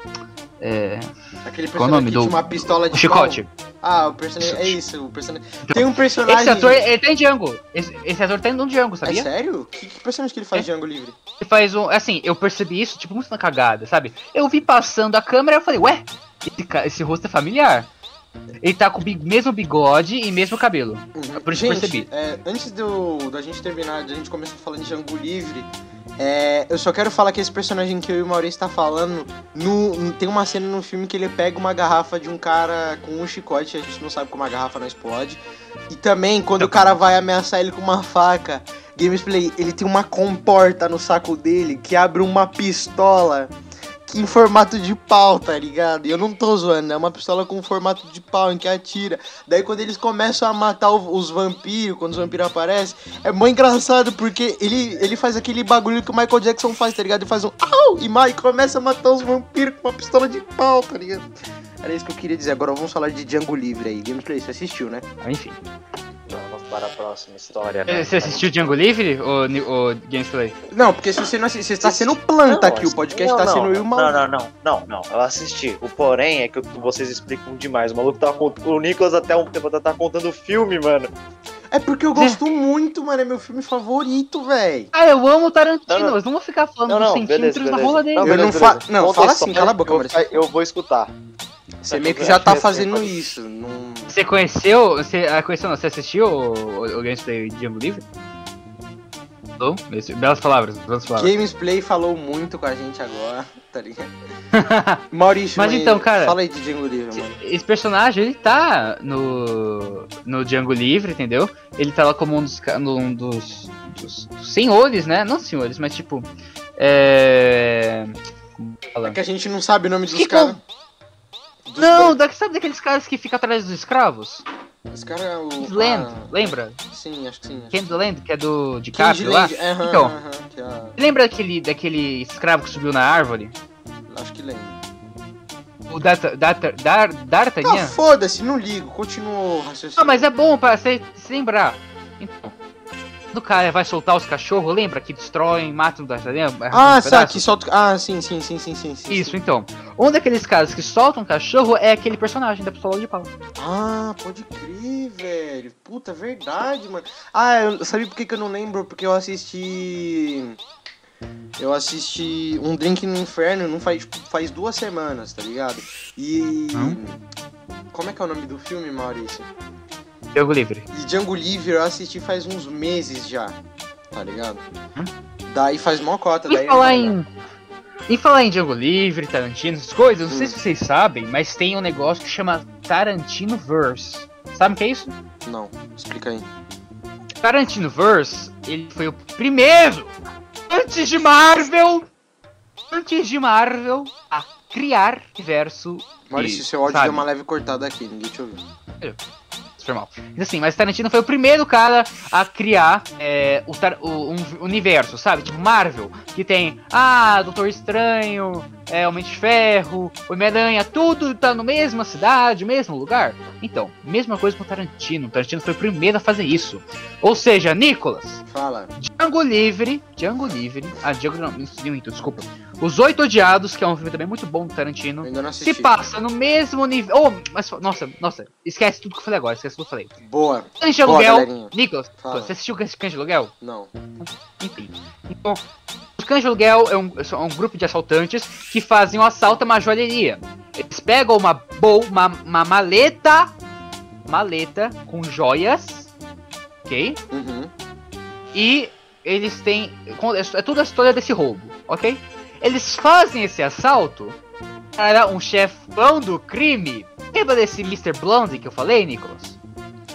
É, Aquele Qual o nome personagem que do- tinha uma pistola de o Chicote? pau. Ah, o personagem. É isso, o personagem. Tem um personagem. Esse ator, ele tá em Django. Esse, esse ator tá em Django, É sabia? sério? Que, que personagem que ele faz É. Django Livre? Faz um. Assim, eu percebi isso, tipo, muito na cagada, sabe? Eu vi passando a câmera e eu falei, ué, esse, ca- esse rosto é familiar. Ele tá com o bi- mesmo bigode e mesmo cabelo. Uhum. por isso que eu gente, percebi. é, antes do, da gente terminar, da gente começar falando de Django Livre, é, eu só quero falar que esse personagem que eu e o Maurício tá falando, no, tem uma cena no filme que ele pega uma garrafa de um cara com um chicote, a gente não sabe como a garrafa não explode. E também, quando o cara vai ameaçar ele com uma faca, Gamesplay, ele tem uma comporta no saco dele que abre uma pistola que em formato de pau, tá ligado? E eu não tô zoando, é uma pistola com formato de pau em que atira. Daí quando eles começam a matar os vampiros, quando os vampiros aparecem, é muito engraçado porque ele, ele faz aquele bagulho que o Michael Jackson faz, tá ligado? Ele faz um au e, ma- e começa a matar os vampiros com uma pistola de pau, tá ligado? Era isso que eu queria dizer. Agora vamos falar de Django Livre aí. Gameplay, você assistiu, né? Enfim. Para a próxima história. né? Você assistiu Django Livre ou, ou Gameplay? Não, porque se você não assistiu, você tá sendo planta Não, aqui. O podcast tá não, sendo não. Não, não, não, não, não. Eu assisti. O porém é que vocês explicam demais. O maluco tá O Nicolas até um tempo tá contando o filme, mano. É porque eu gosto muito, mano. É meu filme favorito, velho. Ah, eu amo Tarantino, Não, não. mas não vou ficar falando Não, dos não, centímetros beleza, na beleza. rola dele. Eu beleza, não beleza. fa- não, fala assim, cala a boca, eu, Maurício. eu vou escutar. Você meio que Eu já tá fazendo isso. Não... Você conheceu, você ah, conheceu não, você assistiu o, o, o Gameplay de Django Livre? Esse- Belas palavras, belas palavras. Gamesplay falou muito com a gente agora, tá ligado? Maurício, Mas então, cara, Fala aí de Django Livre, mano. Esse personagem, ele tá no, no Django Livre, entendeu? Ele tá lá como um dos, um dos, dos senhores, né? Não senhores, mas tipo... É... É que a gente não sabe o nome dos caras. Dos Não, sabe daqueles caras que ficam atrás dos escravos? Bran- Os caras. O... Land, ah, lembra? Sim, acho que sim. Candyland, que é do DiCaprio lá? Candyland, aham, Então. aham, que é- Lembra daquele, daquele escravo que subiu na árvore? Acho que lembro. O Data, Data, Dar, Ah, D'Artagnan? foda-se, não ligo. Continua o raciocínio. Não, mas é bom pra você se lembrar. Do cara vai soltar os cachorros, lembra? Que destroem, matam D'Artagnan? arrancam Ah, um sabe, que solta. Ah, sim, sim, sim, sim, sim. sim, Isso, então. Um daqueles caras que soltam um cachorro é aquele personagem da pistola de pau. Ah, pode crer, velho. Puta, verdade, mano. Ah, eu, sabe por que, que eu não lembro? Porque eu assisti. Eu assisti Um Drink no Inferno não faz, tipo, faz duas semanas, tá ligado? E. Hã? Como é que é o nome do filme, Maurício? Jogo livre. E Django Livre eu assisti faz uns meses já, tá ligado? Hã? Daí faz mó cota, E daí. falar em. E falar em Django Livre, Tarantino, essas coisas, não sei Hum. se vocês sabem, mas tem um negócio que chama Tarantino Verse. Sabe o que é isso? Não, explica aí. Tarantino Verse, ele foi o primeiro, antes de Marvel, antes de Marvel, a criar universo. Maurício, e, seu áudio sabe, deu uma leve cortada aqui, ninguém te ouviu. Foi mal. Assim, mas Tarantino foi o primeiro cara a criar é, o, o- um universo, sabe? Tipo Marvel, que tem, ah, Doutor Estranho, é, Homem de Ferro, Homem-Aranha, tudo tá na mesma cidade, mesmo lugar. Então, mesma coisa com Tarantino. Tarantino foi o primeiro a fazer isso. Ou seja, Nicolas, Fala. Django Livre, Django Livre, ah, Django não, minto, desculpa. Os Oito Odiados, que é um filme também muito bom do Tarantino. ainda não assisti. Se passa no mesmo nível. Oh, mas, nossa, nossa, esquece tudo que eu falei agora, esquece tudo que eu falei. Boa. Cães de aluguel. Nicolas, Fala. você assistiu Cães de aluguel? Não. Enfim. Então, os Cães de aluguel é um, são um grupo de assaltantes que fazem um assalto a uma joalheria. Eles pegam uma, bol, uma, uma maleta, maleta com joias, ok? Uhum. E eles têm. com- É toda a história desse roubo, ok? Eles fazem esse assalto para um chefão do crime. Lembra desse Mr. Blonde que eu falei, Nicholas?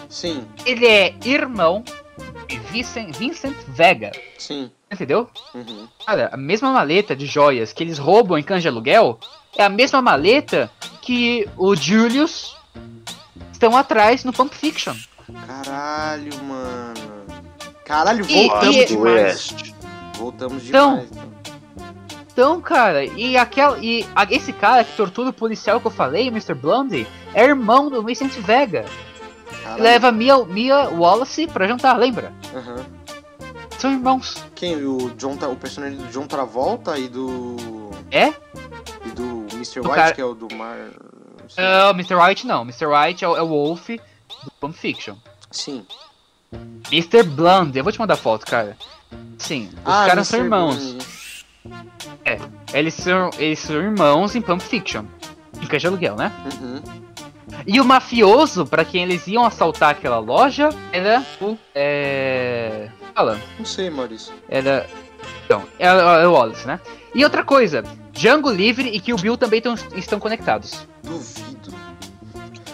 Sim, Ele é irmão de Vincent, Vincent Vega. sim. Entendeu? Uhum. Cara, a mesma maleta de joias que eles roubam em cães de aluguel é a mesma maleta que o Julius estão atrás no Pump Fiction. Caralho, mano. Caralho, E- voltamos e- demais. Voltamos Então, demais. Então, Então, cara, e aquela. E a- esse cara que tortura o policial que eu falei, o Mr. Blondie, é irmão do Vincent Vega. Caralho. Leva Mia, Mia Wallace pra jantar, lembra? Aham. São irmãos. Quem? O John, o personagem do John Travolta e do. É? E do Mr. White, cara- que é o do Mar. Sim. Ah, Mr. White não. Mr. White é o, é o Wolf do Pulp Fiction. Sim. Mr. Blonde, eu vou te mandar foto, cara. Sim, os Ah, caras são Mr. irmãos. Blonde. Eles são, eles são irmãos em Pump Fiction. Em caixa de aluguel, né? Uhum. E o mafioso, pra quem eles iam assaltar aquela loja, era o. É. Fala. Não sei, Maurício. Era. Então, é, é o Wallace, né? E outra coisa, Django Livre e Kill Bill também tão- estão conectados. Duvido.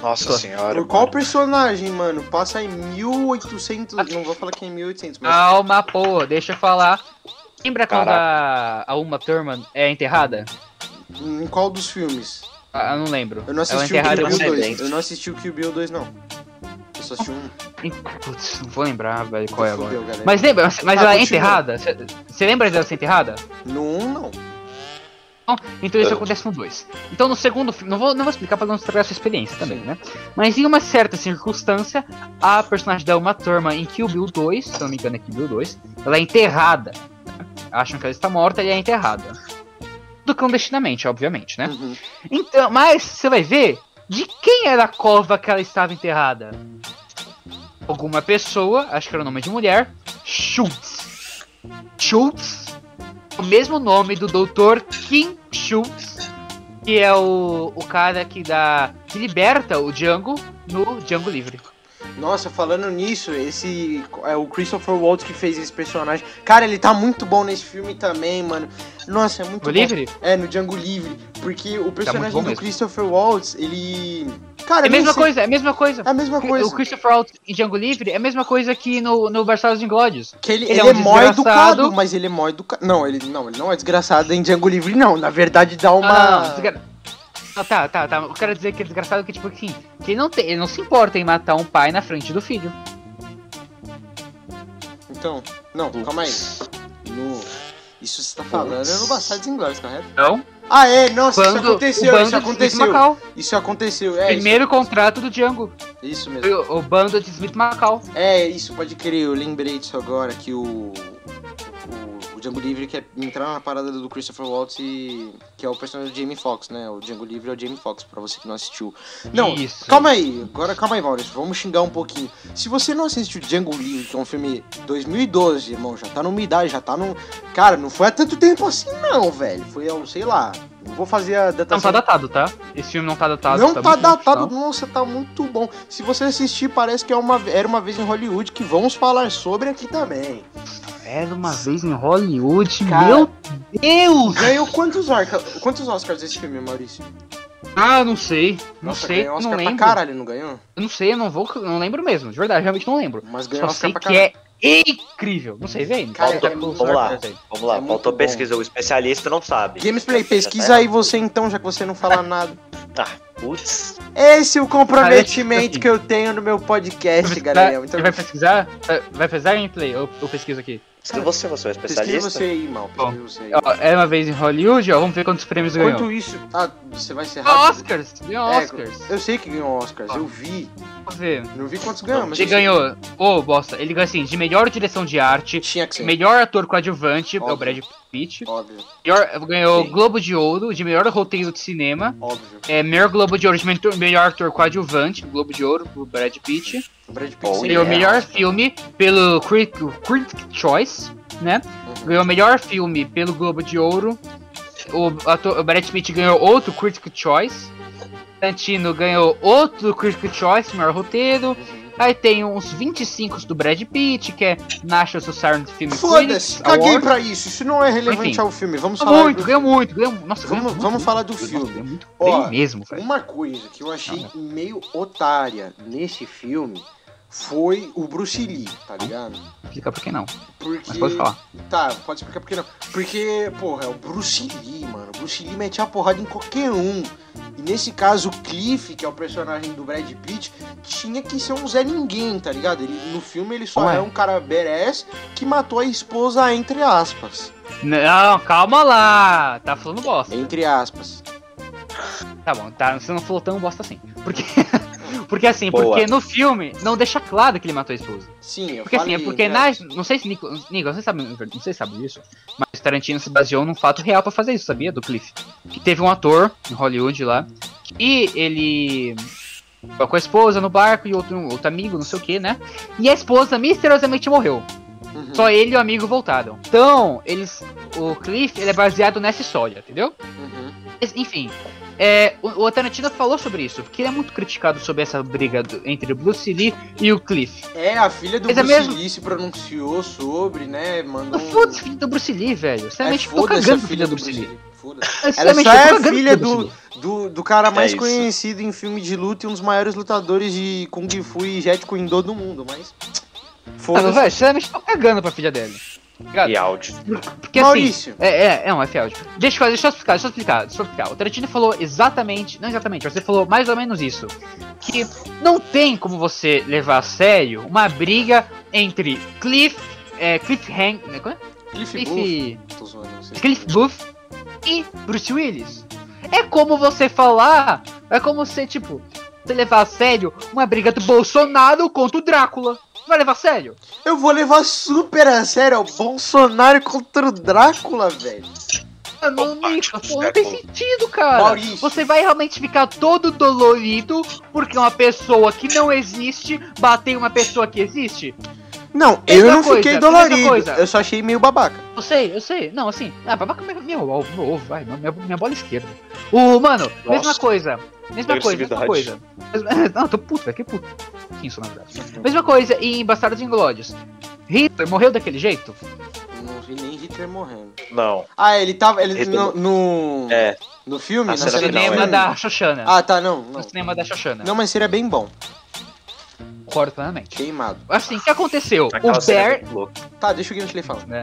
Nossa Tô. senhora. Por qual mano. personagem, mano? Passa em 1800. Não vou falar que é em 1800, mas. Calma, pô, deixa eu falar. Lembra quando a, a Uma Thurman é enterrada? Em qual dos filmes? Ah, eu não lembro. Eu não Ela é assisti o enterrada Kill Bill algum- 2. Excelente. Eu não assisti o Kill Bill 2, não. Assisti um. Putz, não vou lembrar, velho, qual é agora. Galera. Mas lembra, mas Ah, ela é enterrada? Você lembra dela ser enterrada? No 1, não. Não? Então isso É. acontece no 2. Então no segundo filme, não vou, não vou explicar pra não estragar a sua experiência também, né? Mas em uma certa circunstância, a personagem da Uma Thurman em Kill Bill 2, se não me engano é Kill Bill 2, ela é enterrada. Acham que ela está morta e é enterrada. Tudo clandestinamente, obviamente, né? Uhum. Então, mas você vai ver de quem era a cova que ela estava enterrada. Alguma pessoa, acho que era o nome de mulher, Schultz. Schultz, o mesmo nome do Dr. Kim Schultz, que é o, o cara que dá que liberta o Django no Django Livre. Nossa, falando nisso, esse é o Christopher Waltz que fez esse personagem. Cara, ele tá muito bom nesse filme também, mano. Nossa, é muito No bom. Livre? É, no Django Livre. Porque o personagem bom do mesmo. Christopher Waltz, ele. Cara, É a nem mesma coisa, é a mesma coisa. É a mesma coisa. O Christopher Waltz em Django Livre é a mesma coisa que no, no Bastardos Inglórios. Que ele, Ele ele, é um é mó educado, mas ele é mó educado. Não, ele não, ele não é desgraçado em Django Livre, não. Na verdade, dá uma. Ah, não, Ah, tá, tá, tá. Eu quero dizer que é desgraçado que, tipo assim, que ele não, tem, ele não se importa em matar um pai na frente do filho. Então, não, calma aí. No... Isso você tá falando é no Bastardos Inglórios, correto? Não? Ah, é, nossa, Quando isso aconteceu, isso aconteceu. Macau. Isso aconteceu, é. Primeiro contrato do Django. Isso, isso mesmo. o, o bando de Smith Macau. É, isso, pode crer, eu lembrei disso agora, que o. O, Django Livre quer entrar na parada do Christopher Waltz e. que é o personagem do Jamie Foxx, né? O Django Livre é o Jamie Foxx, pra você que não assistiu. Não, Isso. calma aí, agora calma aí, Maurício, vamos xingar um pouquinho. Se você não assistiu Django Livre, que é um filme 2012, irmão, já tá numa idade, já tá no. Cara, não foi há tanto tempo assim, não, velho. Foi, há, sei lá. Não vou fazer a Não tá datação. datado, tá? Esse filme não tá datado. Não tá, muito datado, bom, nossa, tá muito bom. Se você assistir, parece que é uma, era uma vez em Hollywood, que vamos falar sobre aqui também. Era uma vez em Hollywood, Cara. meu Deus! Ganhou quantos, Oscar, quantos Oscars esse filme, Maurício? Ah, não sei. Não Nossa, sei, ganhou não Oscar lembro. pra caralho, não ganhou? Eu não sei, eu não vou. Não lembro mesmo. De verdade, realmente não lembro. Mas ganhou Só Oscar sei pra que caralho. é incrível. Não sei, velho. Cara, Falta é Vamos lá. Vamos lá, É muito faltou pesquisa. O especialista não sabe. Gamesplay, Já pesquisa tá aí você então, já que você não fala nada. Ah, putz. Esse é o comprometimento que eu tenho no meu podcast, galera. Então, Você vai pesquisar? Vai- Vai pesquisar gameplay? Eu, eu pesquiso aqui. Se você, você é um especialista. você aí, mal. Bom. Pesquisa você aí. Ó, era uma vez em Hollywood, ó. Vamos ver quantos prêmios ganhou. Enquanto isso. Ah, você vai ser rápido. Oscars! Ganhou É, Oscars. Eu sei que ganhou Oscars, eu vi. Vamos ver. Não vi quantos ganhou, mas. Ele ganhou. Ô, bosta. Ele ganhou assim, de melhor direção de arte, Tinha que ser. melhor ator coadjuvante, é o Óbvio. Brad Pitt. Óbvio, Melhor, ganhou Sim. Globo de Ouro, de melhor roteiro de cinema. óbvio. É, melhor Globo de Ouro de mentor- melhor ator coadjuvante, Globo de Ouro, pro Brad Pitt. O Brad Pitt Oh, Ganhou yeah. melhor filme pelo Critic, Critic Choice, né? Uhum. Ganhou melhor filme pelo Globo de Ouro. O, ator, o Brad Pitt ganhou outro Critic Choice. Tarantino ganhou outro Critic Choice, melhor roteiro. Uhum. Aí tem uns 25 do Brad Pitt, que é National Society Film Foda-se, caguei Award. pra isso. Isso não é relevante Enfim. ao filme. Vamos Ganhou falar. muito, do- ganhou muito, ganhou Nossa, Vamos- ganhou muito, vamos falar do Nossa, filme. ganhou muito Ó, bem mesmo, velho. Uma coisa que eu achei Não, meio otária nesse filme foi o Bruce Lee, tá ligado? Explica por que não. Porque. Mas pode falar. Tá, pode explicar por que não. Porque, porra, é o Bruce Lee, mano. O Bruce Lee mete a porrada em qualquer um. E nesse caso, o Cliff, que é o personagem do Brad Pitt, tinha que ser um Zé Ninguém, tá ligado? Ele, no filme ele só Ué. é um cara badass que matou a esposa, entre aspas. Não, calma lá. Tá falando bosta. Entre aspas. Tá bom, tá, você não falou tão bosta assim. Porque, porque assim, Boa. porque no filme não deixa claro que ele matou a esposa. Sim, eu Porque assim, falei, é porque entre na, não sei se Nico, Nico, você sabe, não sei se sabe disso, mas Tarantino se baseou num fato real pra fazer isso, sabia? Do Cliff. Que teve um ator em Hollywood lá, e ele com a esposa no barco e outro, outro amigo, não sei o que, né? E a esposa misteriosamente morreu. Uhum, Só ele e o amigo voltaram. Então, eles. O Cliff ele é baseado nessa história, entendeu? uhum. Enfim, é, o, o Tarantino falou sobre isso, porque ele é muito criticado sobre essa briga do- entre o Bruce Lee e o Cliff. É, a filha do Mas é Bruce mesmo- Lee se pronunciou sobre, né? Mandou um... Foda-se, filho do Bruce Lee, velho. É, Sinceramente, tô foda-se cagando filha do Bruce Lee. Foda-se. Eu, Ela sinceramente, só é filha do, Lee. Do, do cara mais É conhecido em filme de luta e um dos maiores lutadores de Kung Fu e Jet Kune-Do do mundo, mas. Mano, Foda-se. velho, sinceramente, tô cagando pra filha dele. Ligado? E áudio. Porque assim. Maurício. É, é, é um F áudio. Deixa, eu- deixa eu explicar, deixa eu explicar, deixa eu explicar. O Tarantino falou exatamente, não exatamente, mas ele falou mais ou menos isso. Que não tem como você levar a sério uma briga entre Cliff, é, Cliff Hang, né, como é? Cliff Booth. Cliff, Tô zoando. Cliff Booth e Bruce Willis. É como você falar, é como você, tipo, você levar a sério uma briga do Bolsonaro contra o Drácula. Vai levar a sério? Eu vou levar super a sério é o Bolsonaro contra o Drácula, velho. Mano, Nico, pô, não é tem sentido, cara. Maurício. Você vai realmente ficar todo dolorido porque uma pessoa que não existe bateu uma pessoa que existe? Não, Mesma eu não coisa, fiquei dolorido. coisa. Eu só achei meio babaca. Eu sei, eu sei. Não, assim, ah, babaca meu, meu ovo, meu ovo, vai, minha, minha bola esquerda. O, mano, mesma Nossa. coisa. Mesma coisa, mesma coisa. Mesma- Não, tô puto, velho, que puto. Isso, na verdade. Mesma coisa em Bastardos Inglórios. Hitler morreu daquele jeito? Não vi nem Hitler morrendo. Não. Ah, ele tava. Ele, Hitler- no, no, É. no filme? Na cena No final, cinema da Xoxana. Ah, tá, não. Não, No cinema da Xoxana. não mas seria bem bom. Concordo plenamente. Queimado. Assim, o que aconteceu? Aquela o é Bear. Tá, deixa o Gameplay falar. Né?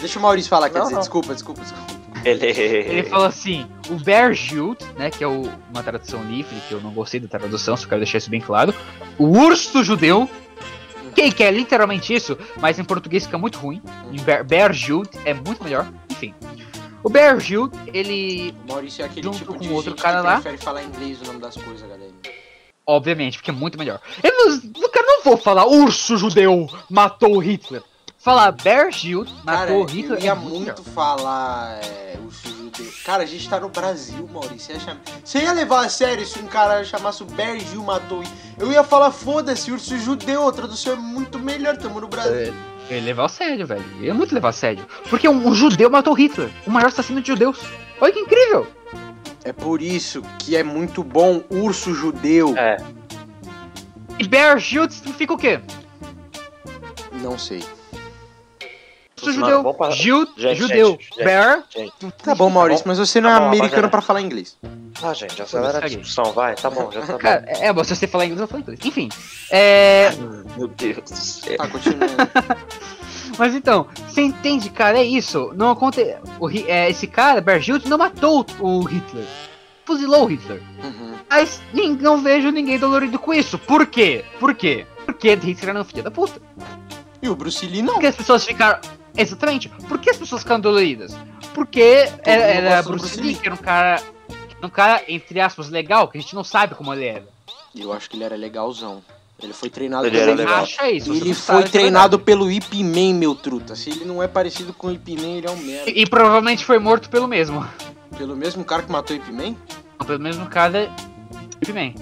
Deixa o Maurício falar, quer Não, dizer, não. desculpa, desculpa, desculpa. Ele... Ele falou assim, o Bear Jilt, né, que é o- uma tradução livre, que eu não gostei da tradução, só quero deixar isso bem claro. O urso judeu, que, que é literalmente isso, mas em português fica muito ruim. Em Bear, Bear é muito melhor, enfim. O Bear Jilt, ele, O Maurício é aquele Junto tipo com de outro gente cara que lá. prefere falar inglês o nome das coisas, galera. Obviamente, porque é muito melhor. Eu não, cara, não vou falar urso judeu matou Hitler. Falar Bear Cara, matou Hitler eu ia é muito, muito falar é, o judeu. Cara, a gente tá no Brasil, Maurício. Você ia, Você ia levar a sério se um cara chamasse o Bear Gil matou. Eu ia falar, foda-se, urso judeu. A tradução é muito melhor, tamo no Brasil. É, Eu ia levar a sério, velho. Eu ia muito levar a sério. Porque um, um judeu matou Hitler, o maior assassino de judeus. Olha que incrível! É por isso que é muito bom urso judeu. É. E Bear Shield significa o quê? Não sei. Urso Mano, judeu. Jild, Gente, judeu. gente, Bear. gente. Tá bom, Maurício, mas você não é Tá bom, americano pra falar inglês. Ah, gente, acelera a discussão, vai. Tá bom, já tá Cara, bom. é, é bom, se você falar inglês, eu falo inglês. Enfim. É. Meu Deus do céu. Tá, continuando. Mas então, você entende, cara? É isso. Não acontece. esse cara, Bear Shield, não matou o Hitler. Fuzilou o Hitler. Uhum. Mas nin- não vejo ninguém dolorido com isso. Por quê? Por quê? Porque Hitler era um filho da puta. E o Bruce Lee não. Porque as pessoas ficaram. Exatamente. Por que as pessoas ficaram doloridas? Porque era, era Bruce Bruce Lee, Lee. que era um cara. Um cara, entre aspas, legal, que a gente não sabe como ele era. Eu acho que ele era legalzão. Ele foi treinado Ele pelo era acha isso? Ele não foi é treinado pelo Ip Man, meu truta. Se ele não é parecido com o Ip Man, ele é um merda. E, e provavelmente foi morto pelo mesmo. Pelo mesmo cara que matou o Ip Man? Pelo mesmo cara. Ip Man.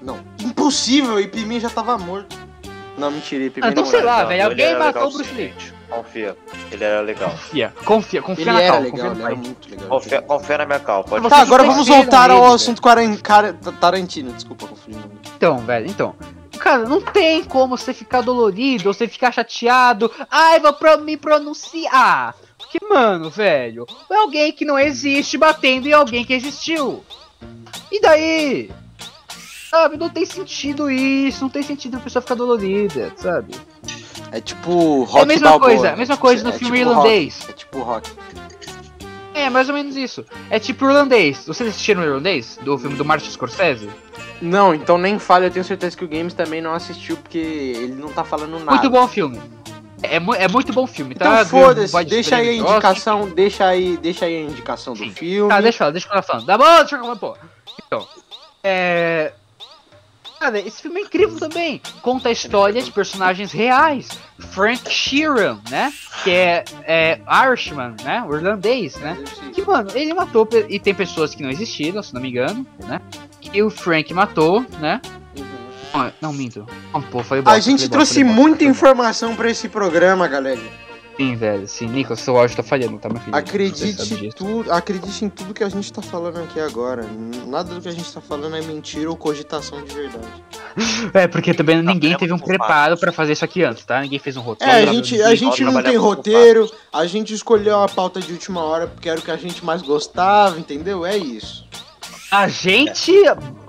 Não. Impossível, o Ip Man já tava morto. Não, mentira, Ip Man Ah, então não sei era. lá, Não, velho. Alguém matou o Bruce Lee. Confia. Ele era legal. Confia, confia, confia Ele na era cal, legal, confia ele era pai. muito legal. Confia, confia na minha cal, pode Você Tá, agora não vamos voltar ao velho. assunto Cara- Tarantino. Desculpa, confundi o nome. Então, velho, então. Cara, não tem como você ficar dolorido, você ficar chateado. Ai, vou pro me pronunciar. Porque, mano, velho, é alguém que não existe batendo em alguém que existiu. E daí? Sabe, não tem sentido isso, não tem sentido a pessoa ficar dolorida, sabe? É tipo Rock é a mesma Balboa, coisa, né? a mesma coisa no É filme tipo irlandês. Rock, É tipo rock. É, mais ou menos isso. É tipo irlandês. Vocês assistiram o irlandês? Do filme do Martin Scorsese? Não, então nem fale, eu tenho certeza que o Games também não assistiu, porque ele não tá falando nada. Muito bom filme. É, mu- é muito bom filme, tá? Então foda-se, deixa aí a Oscar. indicação, deixa aí, deixa aí a indicação do Sim. filme. Tá, deixa eu falar, deixa eu falar falando. Tá bom, deixa eu falar, pô. Então, é. Cara, esse filme é incrível também. Conta a história de personagens reais. Frank Sheeran, né? Que é, é Irishman, né? O irlandês, né? Que, mano, ele matou. E tem pessoas que não existiram, se não me engano, né? Que o Frank matou, né? Não, minto. Pô, falei A bosta, gente bosta, trouxe bosta, muita bosta. informação pra esse programa, galera. Sim, velho. Sim, Nicolas, seu áudio tá falhando, tá, meu filho? Acredite, tudo, acredite em tudo que a gente tá falando aqui agora. Nada do que a gente tá falando é mentira ou cogitação de verdade. É, porque também ninguém é teve um muito preparo pra fazer isso aqui antes, tá? Ninguém fez um roteiro. É, a gente, a gente não tem roteiro, a gente escolheu a pauta de última hora porque era o que a gente mais gostava, entendeu? É isso. A gente,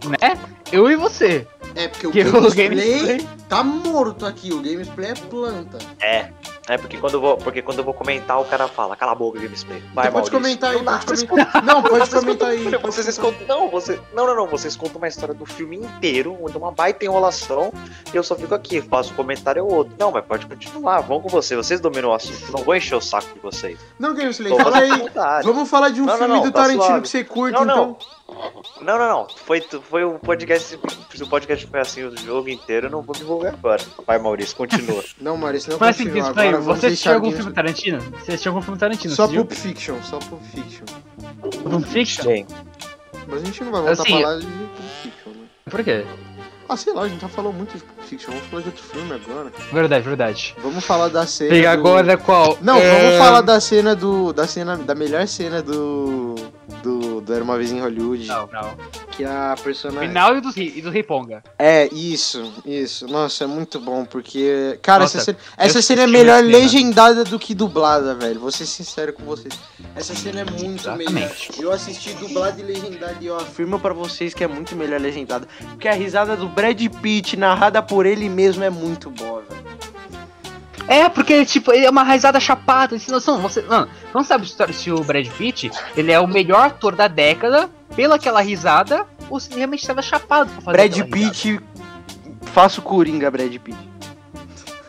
né? Eu e você. É, porque o Que o gameplay gameplay. tá morto aqui. O gameplay é planta. É. É porque quando eu vou, porque quando eu vou comentar, o cara fala, cala a boca, Gamesplay. Vai, pode comentar aí, Não pode comentar. Não, pode comentar aí. Vocês contam. Não, você. Não, não, não. Vocês contam uma história do filme inteiro, onde é uma baita enrolação, e eu só fico aqui, faço um comentário ou outro. Não, mas pode continuar, vamos com você. Vocês dominam o assunto. Não vou encher o saco de vocês. Não, Gameplay, Tô fala aí. Vamos falar de um Não, não, filme não, do tá Tarantino suave. que você curte, Não, não. então. Não, não, não. Foi, foi o podcast. Se o podcast foi assim o jogo inteiro, eu não vou divulgar agora. Vai, Maurício, continua. Não, Maurício, não Mas continua. assim, isso aí, Agora você assistiu algum filme. Tarantino? Você assistiu algum filme Tarantino? Só? Pulp Fiction, só Pulp Fiction. Pulp Fiction? Sim. Mas a gente não vai voltar Assim, a falar de Pulp Fiction, né? Por quê? Ah, sei lá, a gente já falou muito de Pulp Fiction. Vamos falar de outro filme agora. Verdade, verdade. Vamos falar da cena. E do- agora qual? Não, É, vamos falar da cena do. Da cena. Da melhor cena do. Do, do Era uma vez em Hollywood. Não, não. Que a personagem. Final e do, Ri- e do Riponga. É, isso, isso. Nossa, é muito bom, porque. Cara, Nossa, essa cena, essa cena é melhor legendada do que dublada, velho. Vou ser sincero com vocês. Essa cena é muito melhor. Exatamente. Eu assisti dublada e legendada e eu afirmo pra vocês que é muito melhor legendada. Porque a risada do Brad Pitt, narrada por ele mesmo, é muito boa, velho. É, porque, tipo, ele é uma raizada chapada. Você não, você, mano, você não sabe se- o Brad Pitt, ele é o melhor ator da década, pela aquela risada, ou se ele realmente estava chapado pra fazer Brad aquela risada. Pitt. Faço Coringa, Brad Pitt.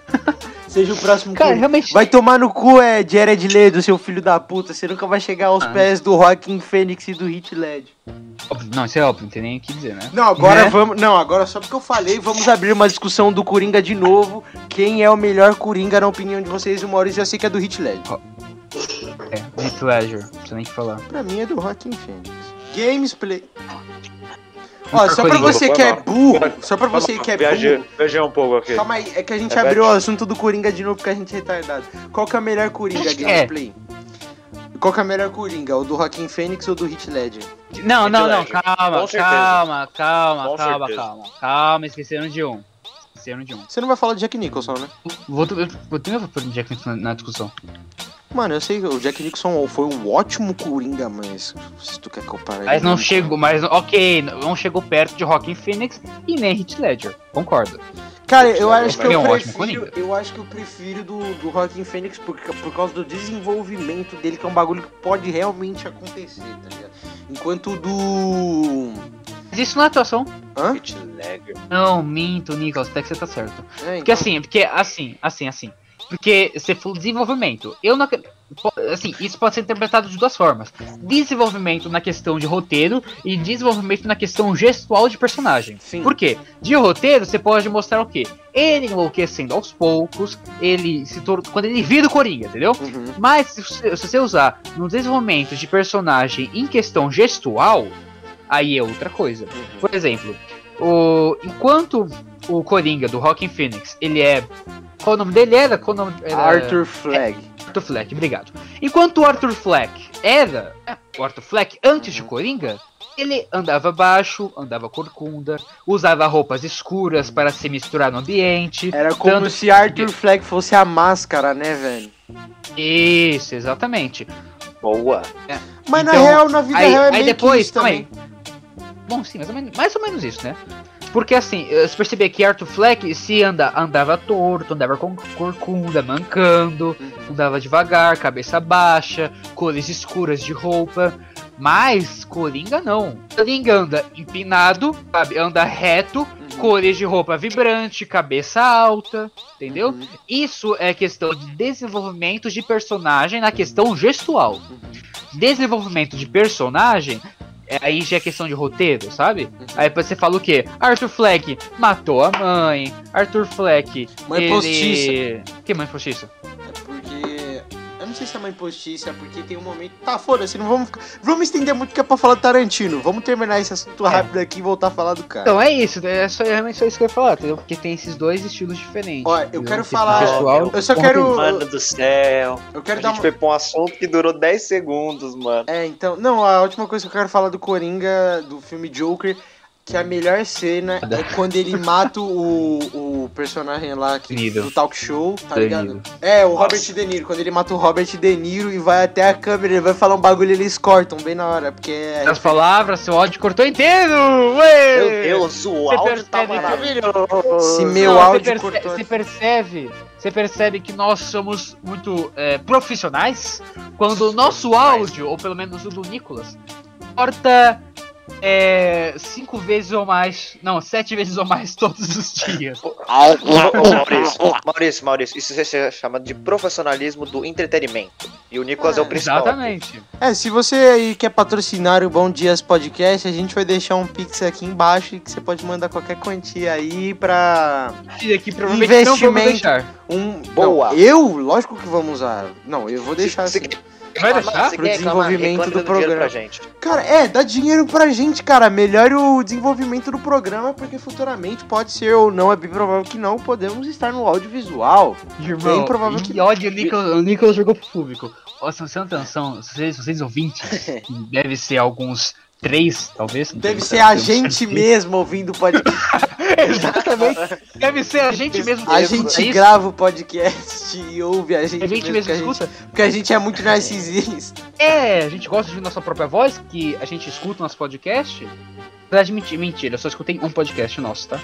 Seja o próximo Cara, Coringa. realmente... Vai tomar no cu, é Jared Leto, seu filho da puta. Você nunca vai chegar aos Ah. pés do Joaquin Phoenix e do Ledger. Óbvio, Não, isso é óbvio, não tem nem o que dizer, né? Não, agora Né? vamos. Não, agora só porque eu falei, vamos abrir uma discussão do Coringa de novo. Quem é o melhor Coringa na opinião de vocês? O Maurício já sei que é do Heath Ledger. É, Heath Ledger, não precisa nem que falar. Pra mim é do Joaquin Phoenix. Gamesplay. Ó, só pra você que é burro, só pra você que é burro. viajei um pouco aqui. Calma aí, é que a gente É abriu o assunto do Coringa de novo porque a gente é retardado. Qual que é o melhor Coringa, que é. Gameplay? Qual que é o melhor Coringa? O do Joaquin Phoenix ou do Heath Ledger? Não, não, não, calma, calma, calma, calma, calma. Calma, esqueceram de um. Esqueceram de um. Você não vai falar de Jack Nicholson, né? Vou, eu, ter vou pôr o Jack Nicholson na discussão. Mano, eu sei que o Jack Nicholson foi um ótimo Coringa, mas se tu quer comparar Mas ele não com- chegou, mas ok, não chegou perto de Rockin' Phoenix e nem Heath Ledger, concordo. Cara, eu acho que Ele é eu um ótimo prefiro, eu acho que eu prefiro do, do Joaquin Phoenix por, por causa do desenvolvimento dele, que é um bagulho que pode realmente acontecer, tá ligado? Enquanto do... Mas isso não é atuação. Hã? Não, minto, Nicholas, até que você tá certo. É, Porque então- assim, porque assim, assim, assim. Porque você falou desenvolvimento. Eu não. Assim, isso pode ser interpretado de duas formas: desenvolvimento na questão de roteiro e desenvolvimento na questão gestual de personagem. Sim. Por quê? De roteiro, você pode mostrar o quê? Ele enlouquecendo aos poucos, ele se tor- quando ele vira o Coringa, entendeu? Uhum. Mas se você, se você usar no desenvolvimento de personagem em questão gestual, aí é outra coisa. uhum. Por exemplo, o, enquanto o Coringa do Rockin' Phoenix, ele é. Qual o nome dele era? Qual o nome era? Arthur Flag. Arthur Fleck, obrigado. Enquanto o Arthur Fleck era. é, O Arthur Fleck, antes de Coringa, ele andava baixo, andava corcunda, usava roupas escuras para se misturar no ambiente. Era como Tanto- se Arthur Flag fosse a máscara, né, velho? Isso, exatamente. Boa. Mas na Então, real, na vida aí, real é aí meio depois, que isso também. aí. Bom, sim, mais ou, menos, mais ou menos isso, né? Porque assim, você percebia que Arthur Fleck se anda, andava torto, andava com corcunda, mancando, Uhum. andava devagar, cabeça baixa, cores escuras de roupa. Mas Coringa não. Coringa anda empinado, sabe? Anda reto, Uhum. cores de roupa vibrante, cabeça alta, entendeu? Uhum. Isso é questão de desenvolvimento de personagem na questão gestual. Desenvolvimento de personagem, aí já é questão de roteiro, sabe? Aí você fala o quê? Arthur Fleck matou a mãe. Arthur Fleck. Mãe ele... postiça. Que mãe postiça? Sei se é postiça, é porque tem um momento. Tá, foda-se, não vamos ficar. Vamos estender muito que é pra falar do Tarantino. Vamos terminar esse assunto rápido aqui e voltar a falar do cara. Então é isso, é só, é realmente só isso que eu ia falar, entendeu? Porque tem esses dois estilos diferentes. Ó, eu quero falar- gestual eu só quero-. Mano do céu. eu A quero dar gente uma. foi pra um assunto que durou 10 segundos, mano. É, então. Não, a última coisa que eu quero falar do Coringa, do filme Joker. Que a melhor cena é quando ele mata o, o personagem lá que, do talk show, tá De ligado? Niro. É, o Robert De Niro. Quando ele mata o Robert De Niro e vai até a câmera, ele vai falar um bagulho eles cortam bem na hora, porque é. As palavras, seu áudio cortou inteiro! Ué! Meu Deus, o áudio tá maravilhoso. Se meu Não, áudio perce- cortou. você percebe, você percebe que nós somos muito é, profissionais quando o nosso áudio, ou pelo menos o do Nicolas, corta é, cinco vezes ou mais, não, sete vezes ou mais todos os dias. Ô, Maurício, Maurício, Maurício, isso se chama de profissionalismo do entretenimento. E o Nicolas é, É, o principal. Exatamente. É, se você aí quer patrocinar o Bom Dias Podcast, a gente vai deixar um pix aqui embaixo e que você pode mandar qualquer quantia aí pra E aqui provavelmente não vamos Investimento. deixar. um. Boa. Não, eu, lógico que vamos usar. Não, eu vou deixar Se- assim. se- Vai deixar? Pro desenvolvimento do programa. Pra gente. Cara, é, dá dinheiro pra gente, cara. Melhore o desenvolvimento do programa, porque futuramente pode ser ou não, é bem provável que não, podemos estar no audiovisual. Irmão, Bem provável que que- ódio o Nicolas, o Nicolas jogou pro público. Ó, se você não tem noção, vocês, vocês ouvintes, deve ser alguns três, talvez. Deve ser a gente mesmo ouvindo o podcast. Exatamente. Deve ser a gente mesmo. A É gente isso? grava o podcast e ouve a gente, A gente mesmo, mesmo que a gente- escuta. porque a gente é muito narcisista. É, a gente gosta de ouvir nossa própria voz, que a gente escuta o nosso podcast. Na verdade, mentira, mentira, eu só escutei um podcast nosso, tá?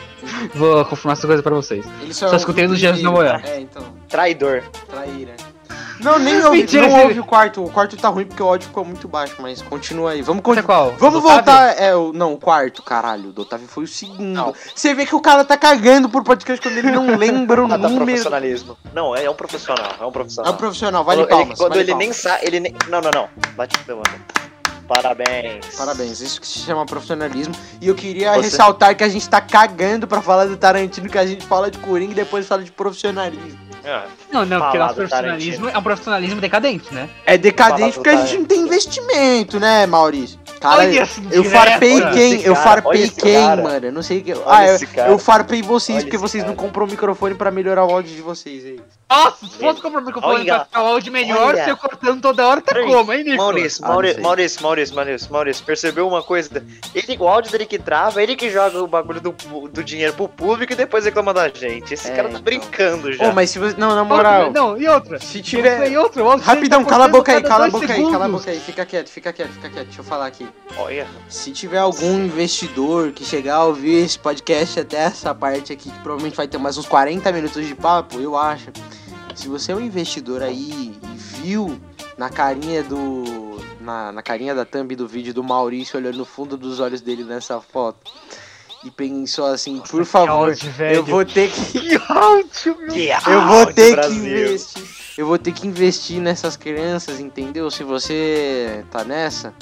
Vou confirmar essa coisa pra vocês. Ele Só ouve escutei o nos dias do primeiro. namorado. É, então, Traidor. traíra. Não, nem ouve, Mentira, não ouve o quarto. O quarto tá ruim porque o áudio ficou muito baixo, mas continua aí. Vamos continuar. qual? Vamos Do Otávio? voltar. É, o, não, o quarto, caralho. O do Otávio foi o segundo. Não. Você vê que o cara tá cagando por podcast quando ele não lembra o tá número. profissionalismo. Não, é, é um profissional. É um É profissional. um profissional, vale Quando palmas. ele, quando vale ele palmas. nem sabe. Ele nem. Não, não, não. Bate palma. Parabéns. Parabéns, isso que se chama profissionalismo. E eu queria Você- ressaltar que a gente tá cagando pra falar do Tarantino, que a gente fala de Coringa e depois fala de profissionalismo. Ah, Não, não, porque Falar nosso do profissionalismo Tarantino. é um profissionalismo decadente, né? É decadente porque a gente não tem investimento, né, Maurício? Cara, eu farpei quem? Eu farpei quem, cara. mano? Eu não sei o que. Olha Ah, eu, eu farpei vocês Olha porque vocês não cara. compram o microfone pra melhorar o áudio de vocês aí. Nossa, se fosse comprar um microfone Olha. pra ficar o áudio melhor, Olha. se eu cortando toda hora, tá como, hein, Nicolas? Maurício, Ah, não Maurício. Maurício, Maurício, Maurício, Maurício, percebeu uma coisa? Ele, o áudio dele que trava, ele que joga o bagulho do, do dinheiro pro público e depois reclama da gente. Esse É, cara tá então. brincando já. Ô, mas se você. Não, na moral. Não, e outra? Se tiver. outra, o Rapidão, tá cala a boca aí, cala a boca aí, cala a boca aí. Fica quieto, fica quieto, fica quieto. Deixa eu falar aqui. Olha, Se tiver algum investidor que chegar a ouvir esse podcast até essa parte aqui, que provavelmente vai ter mais uns 40 minutos de papo, eu acho. Se você é um investidor aí e viu na carinha do. Na, na carinha da thumb do vídeo do Maurício olhando no fundo dos olhos dele nessa foto. E pensou assim, por que favor, áudio, eu vou ter que. Que áudio, meu. que Eu vou áudio, ter que Brasil. investir. Eu vou ter que investir nessas crianças, entendeu? Se você tá nessa,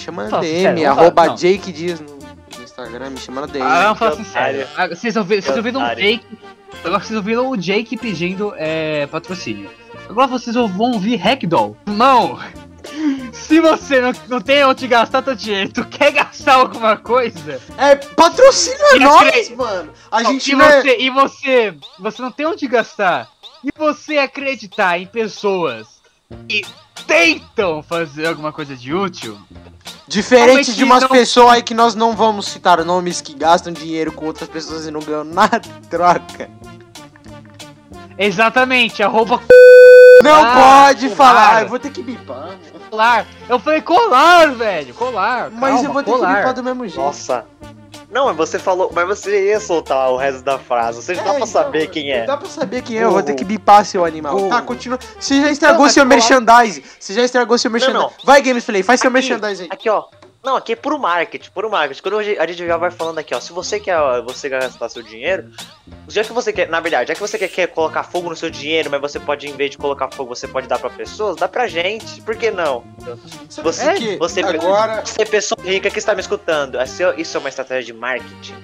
me chama na Fala DM, vamos arroba não. Jake Dias no, no Instagram, me chama na DM. Ah, Que sincero. Ah, Vocês ouviram, vocês ouviram um. Jake. Agora vocês ouviram o Jake pedindo é, patrocínio. Agora vocês vão ouvir Hackdoll. Não! Se você não, não tem onde gastar teu dinheiro, tu quer gastar alguma coisa? É, patrocina E nós, acre- mano. A gente e não é... você, e você, você não tem onde gastar. E você acreditar em pessoas que tentam fazer alguma coisa de útil? Diferente Realmente de umas não- pessoas aí que nós não vamos citar nomes que gastam dinheiro com outras pessoas e não ganham nada em troca. Exatamente, arroba Não Ah, pode colar. falar, eu vou ter que bipar. colar. Eu falei colar, velho, colar. Mas calma, eu vou ter colar. que bipar do mesmo jeito. Nossa. Não, mas você falou, mas você ia soltar o resto da frase. Você já dá É, pra então, saber quem é. Dá pra saber quem é, eu vou ter que bipar seu animal. Burro. Tá, continua. Você já estragou Não, seu merchandise. Você já estragou seu merchandise. não. Vai, Gamesplay, faz seu Aqui. merchandise aí. Aqui, ó. Não, aqui é puro marketing, puro marketing. Quando a gente já vai falando aqui, ó, se você quer você quer gastar seu dinheiro, já que você quer, na verdade, já que você quer, quer colocar fogo no seu dinheiro, mas você pode, em vez de colocar fogo, você pode dar pra pessoas, dá pra gente. Por que não? Sabe Você- por quê? você- agora. Você, pessoa rica que está me escutando, é- isso é uma estratégia de marketing.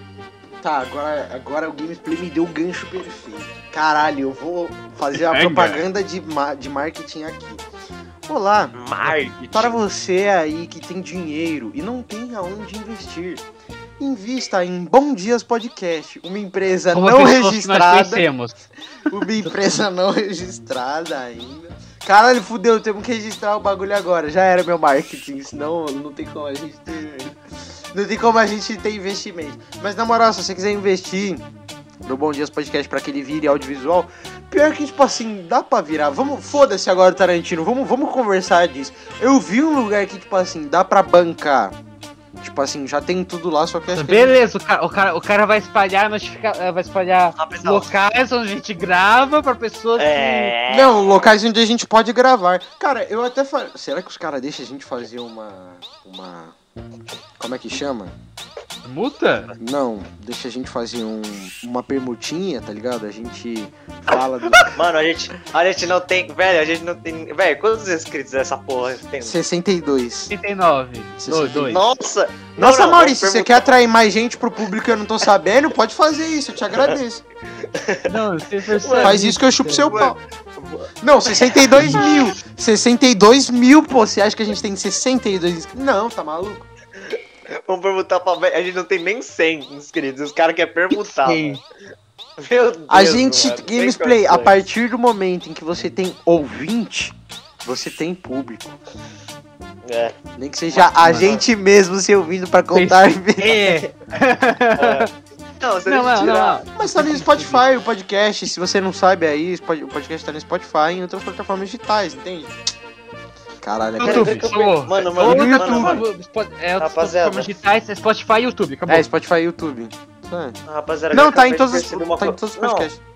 Tá, agora, agora o Gameplay me deu o gancho perfeito. Caralho, eu vou fazer a propaganda de, ma- de marketing aqui. Olá, Marketing. para você aí que tem dinheiro e não tem aonde investir. Invista em Bom Dias Podcast, uma empresa Como não registrada. Uma empresa não registrada ainda. Caralho, fudeu, temos que registrar o bagulho agora. Já era meu marketing, senão não tem como a gente ter. Não tem como a gente ter investimento. Mas na moral, se você quiser investir no Bom Dias Podcast pra que ele vire audiovisual, pior que, tipo assim, dá pra virar. Vamos, foda-se agora, Tarantino, vamos, vamos conversar disso. Eu vi um lugar que, tipo assim, dá pra bancar. Tipo assim, já tem tudo lá, só que acho que. Beleza, o cara, o cara, o cara vai espalhar notifica... eh, vai espalhar Rapidão. locais onde a gente grava pra pessoas É. Não, locais onde a gente pode gravar. Cara, eu até falei. Será que os caras deixam a gente fazer uma. Uma. Como é que chama? Multa? Não, deixa a gente fazer um, uma permutinha, tá ligado? A gente fala do. Mano, a gente, a gente não tem. Velho, a gente não tem. Velho, quantos inscritos essa porra tem? 62. 39. 2, 2. Nossa! Nossa, não, não, Maurício, você quer atrair mais gente pro público e eu não tô sabendo? Pode fazer isso, eu te agradeço. Não, você percebe. Faz isso que eu chupo seu pau. Não, 62 mil. 62 mil, pô. Você acha que a gente tem 62 Não, tá maluco? Vamos perguntar pra. A gente não tem nem 100 inscritos. Os caras querem perguntar. Meu Deus. A gente, mano, Gamesplay, a partir do momento em que você tem ouvinte, você tem público. É. Nem que seja a gente mesmo se ouvindo pra contar. É. Não, você Não, não, tirar. não. Mas tá no Spotify o podcast. Se você não sabe aí, o pod- o podcast tá no Spotify e em outras plataformas digitais, entende? Caralho, é YouTube, Mano, mano, no mano, YouTube, mano. Spo- é, outras Rapaziada. plataformas digitais, é Spotify e YouTube, acabou. É, Spotify e YouTube. É. Rapaziada, Não, eu tá em todos tá em todos os Não, podcasts. O- Em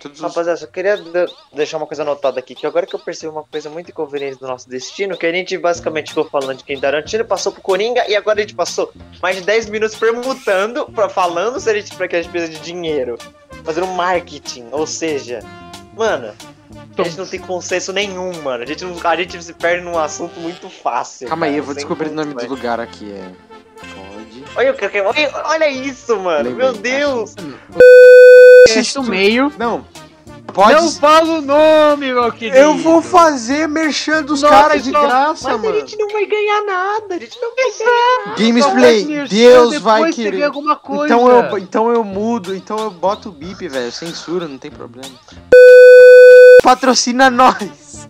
todos os... Rapaziada, só queria de- deixar uma coisa anotada aqui, que agora que eu percebi uma coisa muito inconveniente do nosso destino, que a gente basicamente ficou falando de quem Tarantino, passou pro Coringa, e agora a gente passou mais de 10 minutos permutando, pra, falando se a gente, pra que a gente precisa de dinheiro, fazendo marketing, ou seja, mano, a gente não tem consenso nenhum, mano, a gente, não, a gente se perde num assunto muito fácil. Calma aí, cara, eu vou descobrir o nome do condições. lugar aqui. É. Pode. Olha, o que- olha, olha isso, mano, Lembrei, meu Deus. Podcast no meio. Não. Pode. Não fala o nome, meu querido. Eu vou fazer merchan dos Nossa, caras de só- graça, Mas a mano. gente não vai ganhar nada, a gente não vai ganhar Gamesplay, Só faz Deus vai querer. alguma coisa. Então eu, então eu mudo, então eu boto o bip, velho. Censura, não tem problema. Patrocina nós.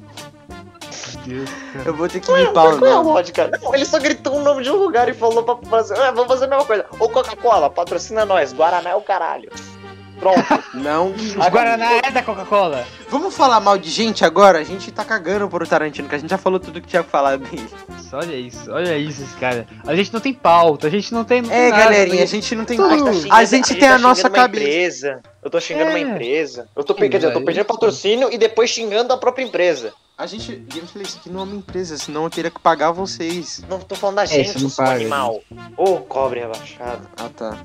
Deus. Eu vou ter que é, limpar o é a nome. lógica? Não, ele só gritou o nome de um lugar e falou pra fazer. Ah, vamos fazer a mesma coisa. Ô Coca-Cola, patrocina nós. Guaraná é o caralho. Pronto. Não. Os Guaraná é da Coca-Cola. Vamos falar mal de gente agora? A gente tá cagando pro Tarantino, que a gente já falou tudo que tinha que falar dele. Olha isso, olha isso, cara. A gente não tem pauta, a gente não tem. não tem É, nada, galerinha, a gente- gente não tem. Tudo. tá A xingando- gente tem a tá nossa uma cabeça. Empresa. Eu tô xingando uma É. empresa. Eu tô, quer dizer, eu tô Aí. pedindo patrocínio e depois xingando a própria empresa. A gente. Gameplay, isso aqui não é uma empresa, senão eu teria que pagar vocês. Não tô falando da É, gente, isso não seu paga, animal. Ô, cobre rebaixado. Ah, tá.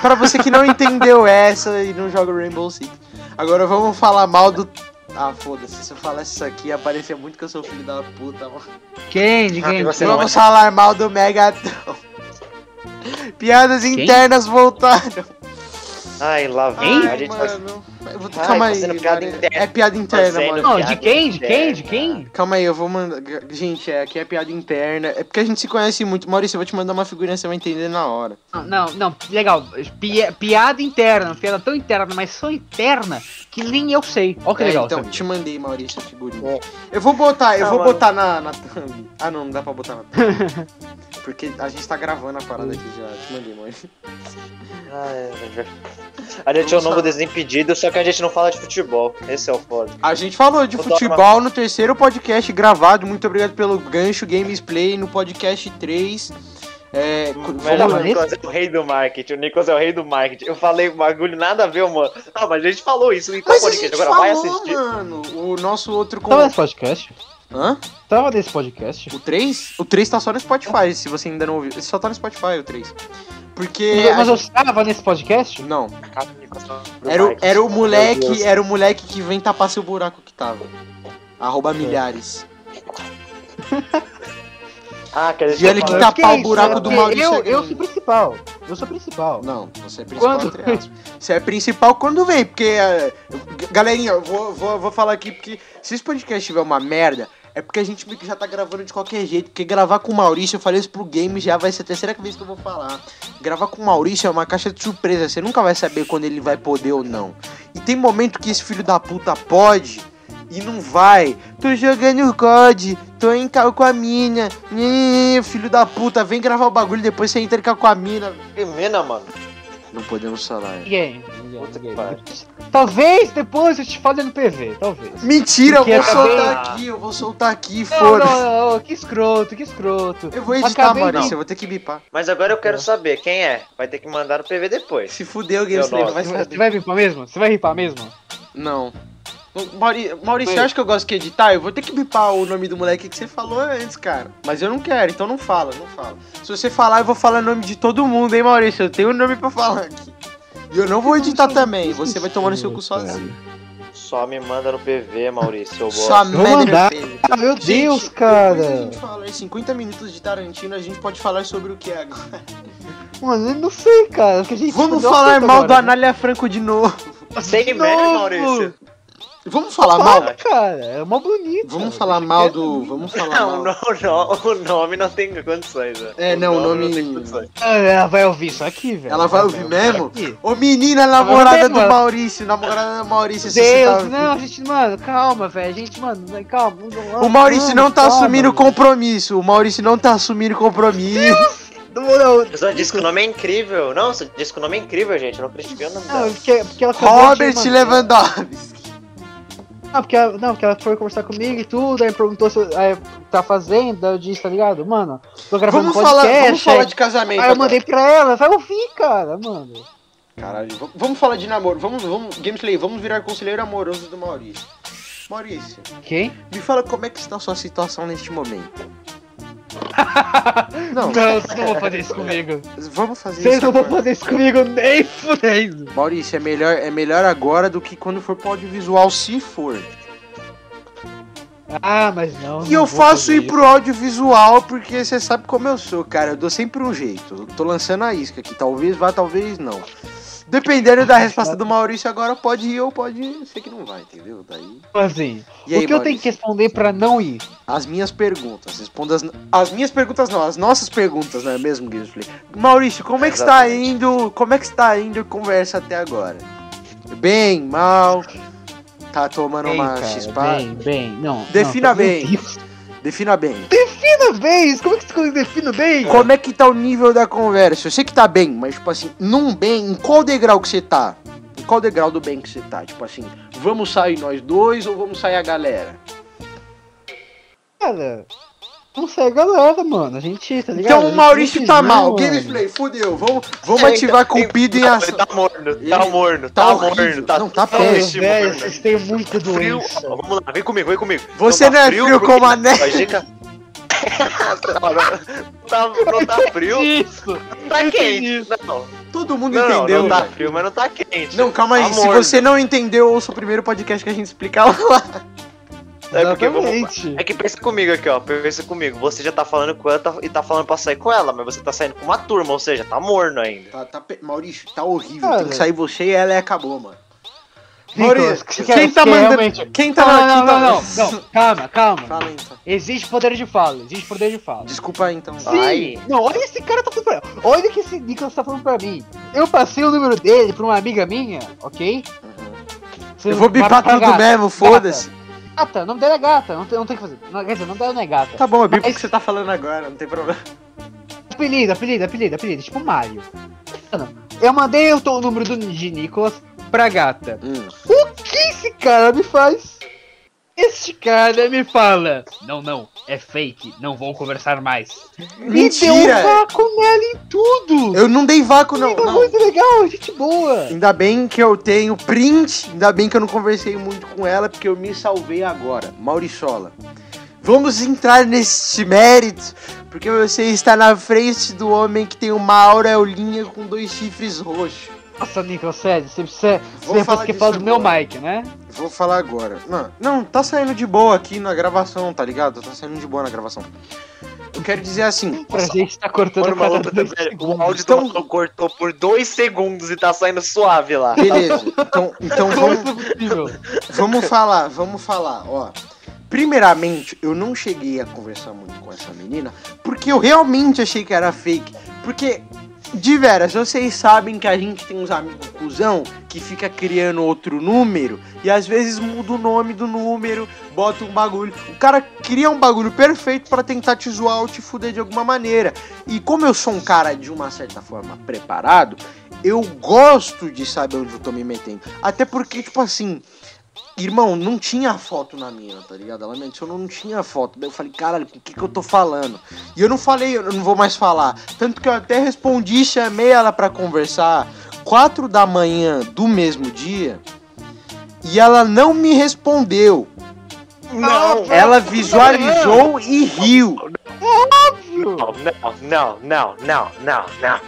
Pra você que não entendeu essa e não joga Rainbow Six. Agora vamos falar mal do. Ah, foda-se. Se eu falasse isso aqui, aparecia muito que eu sou filho da puta, mano. Quem? De Ah, quem? não Vamos falar mal do Megatron. Piadas internas voltaram. Ai, lá vem. Ai, a gente vai. mano. Eu vou... Ai, Calma aí. piada. É piada interna, Fazendo mano. Não, de quem? De quem? De quem? Calma aí, eu vou mandar. Gente, é, aqui é piada interna. É porque a gente se conhece muito. Maurício, eu vou te mandar uma figurinha, você vai entender na hora. Não, não, não, legal. Pi- piada interna, piada tão interna, mas tão interna que nem eu sei. Ó que É, legal. então, sabe? te mandei, Maurício, a figurinha. É. Eu vou botar, eu Ah, vou mano. botar na, na thumb. Ah, não, não dá pra botar na thumb. Porque a gente tá gravando a parada aqui já. Te mandei, Maurício. Ai, a gente é o novo desimpedido, só que a gente não fala de futebol. Esse é o foda. A gente falou de futebol no terceiro podcast gravado. Muito obrigado pelo gancho Gamesplay no podcast 3. É, o. Nicolas é o rei do marketing. O Nicolas é o rei do marketing. Eu falei um bagulho nada a ver, mano. Não, mas a gente falou isso em qual Mas a podcast. gente Agora vai falou, assistir. mano. O nosso outro. Tava nesse podcast? Hã? Tava desse podcast? O 3? O 3 tá só no Spotify, se você ainda não ouviu. Só tá no Spotify, o 3. Porque. Mas, eu gente- estava nesse podcast? Não. Era, o- era o moleque. Era o moleque que vem tapar seu buraco que tava. Arroba milhares. Ah, quer dizer E ele que tapar o buraco do Maurício Eu, eu sou principal. Eu sou principal. Não, você é principal Quando? entre aspas. Você é principal quando vem, porque. é, eu- galerinha, eu vou, vou, vou falar aqui porque se esse podcast tiver uma merda, é porque a gente meio que já tá gravando de qualquer jeito. Porque gravar com o Maurício, eu falei isso pro game, já vai ser a terceira vez que eu vou falar. Gravar com o Maurício é uma caixa de surpresa, você nunca vai saber quando ele vai poder ou não. E tem momento que esse filho da puta pode. e não vai. Tô jogando COD, tô em cal com a mina. Filho da puta, vem gravar o bagulho depois você entra em com a mina. Que mina, mano. Não podemos falar. Ninguém. ninguém. Talvez depois eu te fale no PV, talvez. Mentira, eu Porque vou acabei- soltar aqui, eu vou soltar aqui, Não, foda-se. não, não, que escroto, que escroto. Eu vou editar, Acabei Maurício, de- eu vou ter que bipar. Mas agora eu quero saber quem é. Vai ter que mandar no PV depois. Se fudeu, Gameplay, não vai Você vai ripar mesmo? Você vai ripar mesmo? Não. Mauri- Maurício, você acha que eu gosto de editar? Eu vou ter que bipar o nome do moleque que você falou antes, cara. Mas eu não quero, então não fala, não fala. Se você falar, eu vou falar o nome de todo mundo, hein, Maurício? Eu tenho um nome pra falar aqui. E eu não vou editar também, você vai tomar no seu cu sozinho. Só me manda no PV, Maurício. Eu gosto. Vou merda mandar. feia. Ah, meu Gente, Deus, Depois a cara. gente fala em 50 minutos de Tarantino, a gente pode falar sobre o que é agora. Mano, eu não sei, cara. porque a gente Vamos falar mal do agora, né? Anália Franco de novo. Sem merda, novo. Maurício. Vamos falar Fala, mal? cara. É mó bonito. Vamos cara. falar mal do. Vamos falar Não, mal. não, não, o nome não tem condições, velho. É, não, o nome- não tem condições. Ah, Ela vai ouvir isso aqui, velho. Ela vai ouvir mesmo? aqui. Ô menina, namorada do Maurício, namorada do Maurício, você Deus, tá... não, gente, mano, calma, velho. Gente, mano, calma. O Maurício não tá calma, assumindo compromisso. O Maurício não tá assumindo compromisso. Não, não, Eu só disse que o nome é incrível. Não, só disse que o nome é incrível, gente. Eu não critiquei o nome não, porque, porque ela Robert Lewandowski. Não porque, ela, não, porque ela foi conversar comigo e tudo, aí perguntou se aí, tá fazendo, eu disse, tá ligado? Mano, tô gravando Vamos um falar, podcast. vamos falar aí, de casamento. aí eu mandei pra ela, vai ouvir, cara, mano. Caralho, vamos- vamos falar de namoro. Vamos, vamos, Gameplay, vamos virar conselheiro amoroso do Maurício. Maurício, Quem? me fala como é que está a sua situação neste momento. Não, Não, vocês não vão fazer isso comigo. vamos fazer Vocês isso não vão fazer isso comigo nem fudendo. Maurício, é melhor, é melhor agora do que quando for pro audiovisual, se for. Ah, mas não. E não eu faço ir pro audiovisual porque você sabe como eu sou, cara. Eu dou sempre um jeito. Eu tô lançando a isca aqui. Talvez vá, talvez não. Dependendo da resposta do Maurício agora, pode ir ou pode ser que não vai, entendeu? Daí. Assim, E aí, o que eu tenho que Maurício? responder pra não ir? As minhas perguntas. Responda as, as minhas perguntas não, as nossas perguntas, não é mesmo, Gameplay? Maurício, como é que está indo. Como é que está indo a conversa até agora? Bem, mal? Tá tomando Bem, uma cara? Bem, bem, não. Defina não, bem. Defina bem. Defina bem, como é que você defina bem? Como é que tá o nível da conversa? Eu sei que tá bem, mas tipo assim, num bem, em qual degrau que você tá? Em qual degrau do bem que você tá? Tipo assim, vamos sair nós dois ou vamos sair a galera? Cara, não sei a galera, mano. A gente, tá ligado? Então o Maurício não tá mal, não, gameplay, fudeu. Vamos, vamos É, ativar então, Cupido em ação. Tá morno, Ele- tá morno, tá tá, morno, tá Não, tá péssimo, velho, morno. vocês têm muita Frio. doença. Vamos lá, vem comigo, vem comigo. Você Então não é frio frio como a neve. dica- não, tá, não tá frio, Isso. não tá quente. Não, Todo mundo não, entendeu. não tá velho. frio, mas não tá quente. Não, calma aí. Tá Se morno. você não entendeu, ouça o primeiro podcast que a gente explica lá. É porque vamos-. É que pensa comigo aqui, ó. Pensa comigo. Você já tá falando com ela tá- e tá falando pra sair com ela, mas você tá saindo com uma turma, ou seja, tá morno ainda. Tá, tá Maurício, tá horrível. Cara. Tem que sair você e ela e acabou, mano. Maurício, que- quem que tá mandando. realmente- Quem tá Não, não, quem tá- não, não, não. Calma, calma. Fala então. Existe poder de fala, existe poder de fala. Desculpa aí, então. Sim. Ai. Não, olha esse cara tá falando pra Olha o que esse Nicolas tá falando pra mim. Eu passei o número dele pra uma amiga minha, ok? Uhum. Eu vou bipar tudo mesmo, foda-se. Gata, o nome dela é gata, não tem, não tem o que fazer. Não, quer dizer, o nome dela não é gata. Tá bom, bipo o Mas- que você tá falando agora, não tem problema. Apelido, apelido, apelido, apelido, tipo Mario. Eu mandei o, o número do, de Nicolas pra gata. Hum. O que esse cara me faz? Este cara me fala. Não, não, é fake, não vou conversar mais. Me deu um Mentira! vácuo nela em tudo. Eu não dei vácuo, não. Muito legal, gente boa. Ainda bem que eu tenho print, ainda bem que eu não conversei muito com ela, porque eu me salvei agora. Mauriçola. Vamos entrar nesse mérito, porque você está na frente do homem que tem uma aureolinha com dois chifres roxos. Nossa, Nicolas, sério, você precisa. Vou Você falar que fala do meu mic, né? Vou falar agora. Não, não, tá saindo de boa aqui na gravação, tá ligado? Tá saindo de boa na gravação. Eu quero dizer assim. Pra gente tá cortando a cada maluco, dois velho, o áudio Então- do cortou por dois segundos e tá saindo suave lá. Beleza, então, então vamos, vamos falar, vamos falar, ó. Primeiramente, eu não cheguei a conversar muito com essa menina, porque eu realmente achei que era fake. Porque De veras, vocês sabem que a gente tem uns amigos cuzão que fica criando outro número e às vezes muda o nome do número, bota um bagulho. O cara cria um bagulho perfeito pra tentar te zoar ou te fuder de alguma maneira. E como eu sou um cara de uma certa forma preparado, eu gosto de saber onde eu tô me metendo. Até porque, tipo assim, Irmão, não tinha foto na minha, tá ligado? Ela me adicionou, não tinha foto. Daí eu falei, caralho, com o que, que eu tô falando? E eu não falei, eu não vou mais falar. Tanto que eu até respondi, chamei ela pra conversar quatro da manhã do mesmo dia. E ela não me respondeu. Não, Ela visualizou e riu. não, não, não, não, não, não, não,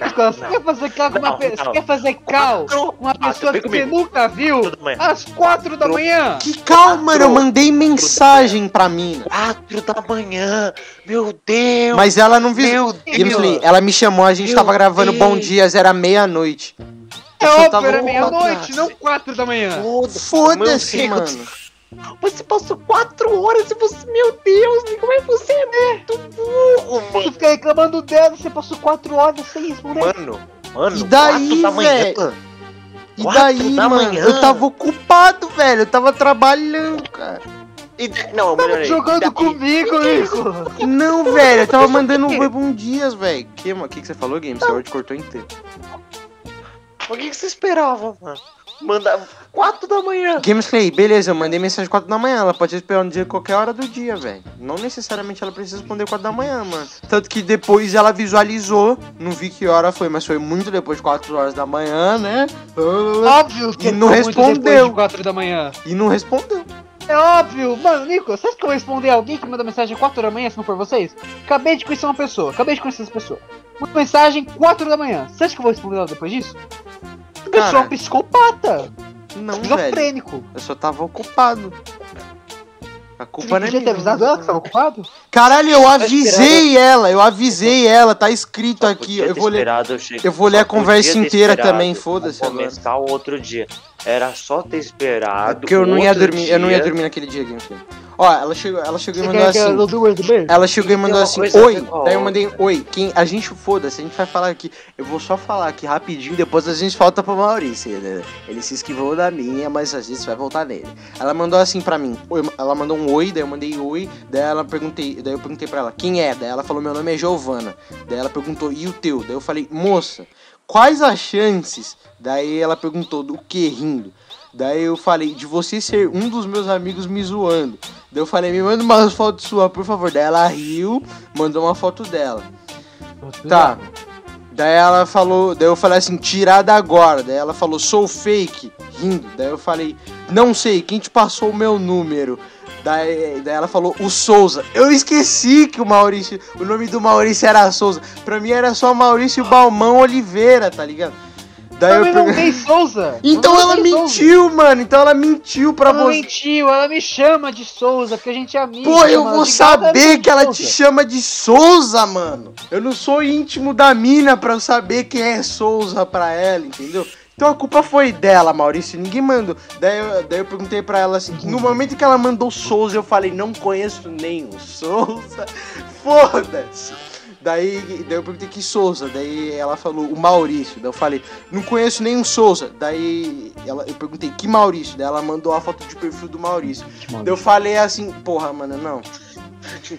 Nicolas, você quer fazer cal com uma Não, pessoa? não. Você quer fazer cal com uma pessoa que você nunca viu? Às quatro da manhã? Que calma, eu mandei mensagem pra mina. Quatro da manhã, meu Deus. Mas ela não viu. Meu ela me chamou, a gente tava gravando Bom. Dias, era meia-noite. É Eu só óbvio, tava era louco, meia-noite, não quatro da manhã. Foda-se, mano. Você passou quatro horas e você. Meu Deus, como é que você é muito burro, Você mano? fica reclamando dela, você passou quatro horas sem responder. Mano, mano, E daí, da velho? E daí, da mano, manhã? eu tava ocupado, velho. Eu tava trabalhando, cara. E da- Não, Tava melhorei. jogando Daí- comigo, Nicolas. Não, velho, eu tava mandando um bom dias, velho. Que, mano? O que, que você falou, Game? Seu áudio cortou inteiro. O que, que você esperava, mano? Manda quatro da manhã. Gameplay, beleza, eu mandei mensagem 4 da manhã. Ela pode esperar um dia qualquer hora do dia, velho. Não necessariamente ela precisa responder 4 da manhã, mano. Tanto que depois ela visualizou, não vi que hora foi, mas foi muito depois de 4 horas da manhã, né? Óbvio que E não foi muito respondeu. de quatro da manhã. E não respondeu. É óbvio. Mano, Nicolas, você acha que eu vou responder alguém que manda mensagem 4 da manhã se não for vocês? Acabei de conhecer uma pessoa, acabei de conhecer essa pessoa. Manda mensagem 4 da manhã. Você acha que eu vou responder ela depois disso? A pessoa é Cara, um psicopata, Não, velho. esquizofrênico. Eu só tava ocupado. A Você culpa não é podia ter minha. avisado ela que você tava ocupado? Caralho, eu avisei ela, eu avisei ela, tá escrito aqui. Eu vou ler. esperado eu eu vou ler a conversa inteira também, eu foda-se agora. Começar o outro dia. Era só ter esperado. Porque eu não ia dormir, eu não ia dormir naquele dia, Gameplay. Ó, ela chegou, ela chegou e mandou assim. do? Ela chegou e mandou assim, oi. Daí eu mandei, oi. Quem, a gente foda-se, a gente vai falar aqui. Eu vou só falar aqui rapidinho, depois a gente volta pro Maurício. né? Ele se esquivou da minha, mas a gente vai voltar nele. Ela mandou assim pra mim, oi, ela mandou um oi, daí eu mandei oi, daí ela perguntei, daí eu perguntei pra ela, quem é? Daí ela falou, meu nome é Giovana. Daí ela perguntou, e o teu? Daí eu falei, moça, quais as chances? Daí ela perguntou, do que rindo? Daí eu falei, de você ser um dos meus amigos me zoando. Daí eu falei, me manda umas fotos sua, por favor. Daí ela riu, mandou uma foto dela. Tá. Daí ela falou, daí eu falei assim, tirada agora. Daí ela falou, sou fake, rindo. Daí eu falei, não sei, quem te passou o meu número? Daí, daí ela falou, o Souza. Eu esqueci que o Maurício, o nome do Maurício era Souza. Pra mim era só Maurício Balmão Oliveira, tá ligado? Daí Ela eu me pergun- mandei Souza. Então Eu ela Souza. mentiu, mano. Então ela mentiu pra Ela você. mentiu, ela me chama de Souza, porque a gente é amigo. Pô, eu chama vou saber que ela Souza. te chama de Souza, mano. Eu não sou íntimo da mina pra eu saber quem é Souza pra ela, entendeu? Então a culpa foi dela, Maurício. Ninguém mandou. Daí eu, daí eu perguntei pra ela assim: no momento que ela mandou Souza, eu falei: não conheço nenhum Souza. Foda-se. Daí, daí eu perguntei que Souza, daí ela falou o Maurício, daí eu falei, não conheço nenhum Souza. Daí ela, eu perguntei que Maurício, daí ela mandou a foto de perfil do Maurício. Daí eu falei assim, porra, mano, não.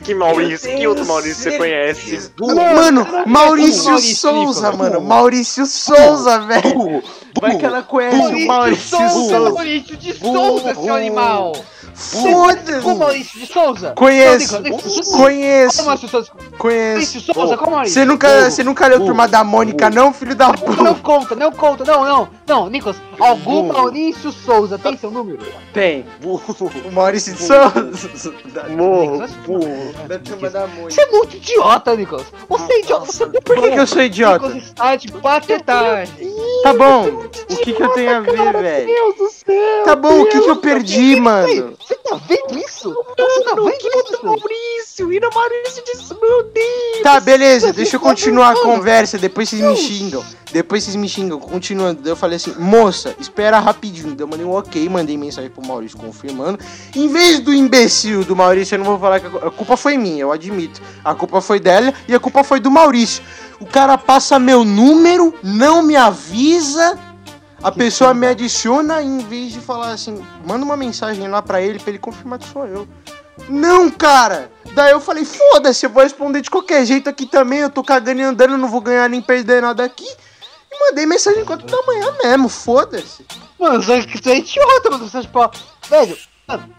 Que Maurício, que outro Maurício você conhece? Mano, Maurício Maurício, Souza, mano. Maurício Souza, velho. Vai que ela conhece o Maurício Souza. Maurício de Souza, seu Burro. Animal. Com Foda-se. Maurício de Souza? Conheço, Não, conheço, Maurício Souza? conheço. Maurício Souza, como Maurício? Você nunca, você nunca leu Turma da Mônica, não, filho da Não puta? conta, não conta, não, não, não, Nicolas, algum. Maurício Souza tem seu número? Tem. O Maurício de Souza. Morro. Burro. da Turma da Você Mônica. é muito idiota, Nicolas. Você é idiota, você Por que, que eu sou idiota? Nicolas está de. Tá bom. O que que eu tenho a ver, velho? Deus do céu. Tá bom, o que que eu perdi, mano? Você tá vendo isso? Você tá vendo isso? Maurício, e no Maurício disse, meu Deus. Tá, beleza, deixa eu continuar a conversa, depois vocês me xingam. Depois vocês me xingam, continuando. Eu falei assim, moça, espera rapidinho. Eu mandei um ok, mandei mensagem pro Maurício confirmando. Em vez do imbecil do Maurício, eu não vou falar que a culpa foi minha, eu admito. A culpa foi dela e a culpa foi do Maurício. O cara passa meu número, não me avisa. A pessoa me adiciona em vez de falar assim, manda uma mensagem lá pra ele pra ele confirmar que sou eu. Não, cara! Daí eu falei, foda-se, eu vou responder de qualquer jeito aqui também. Eu tô cagando e andando, não vou ganhar nem perder nada aqui. E mandei mensagem 4 da manhã mesmo, foda-se. Mano, isso é idiota, mano. Você, tipo, velho. Mano.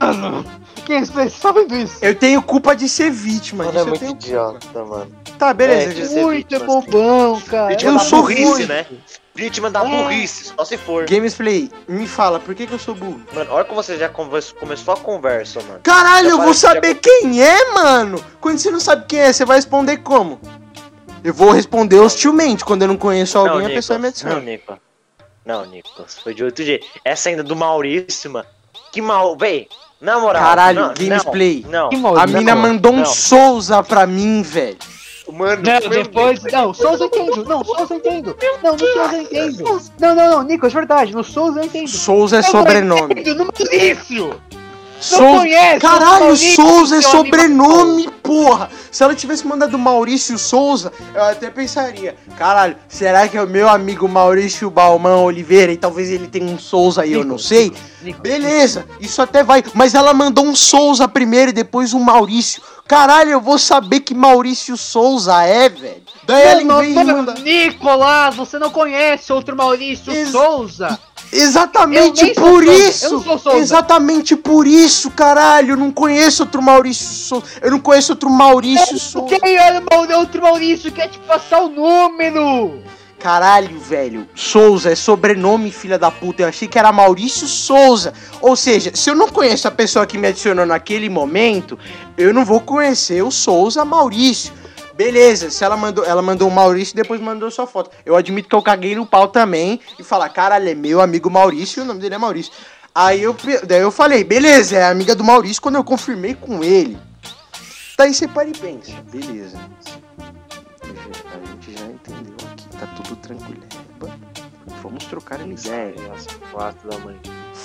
mano, Que isso, velho? Você tá vendo isso? Eu tenho culpa de ser vítima. Mano, disso é eu muito tenho idiota, mano. Tá, beleza. É, de gente. ser Muito é vítima, bobão, cara. Vítima Eu da sou ruim. né? Vítima da É. burrice, só se for. Gamesplay, me fala, por que, que eu sou burro? Mano, a hora que você já conversa- começou a conversa, mano. Caralho, Já eu vou saber quem é, mano! Quando você não sabe quem é, você vai responder como? Eu vou responder hostilmente. Quando eu não conheço alguém, a pessoa me Nicolas, Não, adiciona. Nicolas. Não, Nicolas. Foi de outro jeito. Essa ainda do Maurício, mano. Que mal. Véi, na moral. Caralho, não, Gamesplay. Não, não. A mina Não, mandou um não. Souza pra mim, velho. Mano, Não, depois. Deus. Não, Souza eu entendo. Não, Souza eu entendo. Não, no Souza eu entendo. Não, não, não, Nico, é verdade. No Souza eu entendo. Souza é Eu sobrenome. No Maurício! Souza. conhece! Caralho, Souza é sobrenome, porra! Se ela tivesse mandado Maurício Souza, eu até pensaria: caralho, será que é o meu amigo Maurício Balmão Oliveira e talvez ele tenha um Souza e eu não sei? Nico, Beleza, isso até vai. Mas ela mandou um Souza primeiro e depois um Maurício. Caralho, eu vou saber que Maurício Souza é, velho. Daí ela Não, vem não, manda. Nicolas, você não conhece outro Maurício Ex- Souza? Exatamente sou por Souza, isso! eu não sou. Exatamente por isso, caralho! Eu não conheço outro Maurício Souza. Eu não conheço outro Maurício Souza. Quem é outro Maurício? Quer te passar o número? Caralho, velho. Souza é sobrenome, filha da puta. Eu achei que era Maurício Souza. Ou seja, se eu não conheço a pessoa que me adicionou naquele momento, eu não vou conhecer o Souza Maurício. Beleza, se ela mandou, ela mandou o Maurício e depois mandou sua foto. Eu admito que eu caguei no pau também e falar, caralho, é meu amigo Maurício o nome dele é Maurício. Aí eu, daí eu falei, beleza, é amiga do Maurício quando eu confirmei com ele. Daí você para e pensa, beleza. A gente já entendeu aqui, tá tudo tranquilo. Vamos trocar uma ideia. Às quatro da manhã.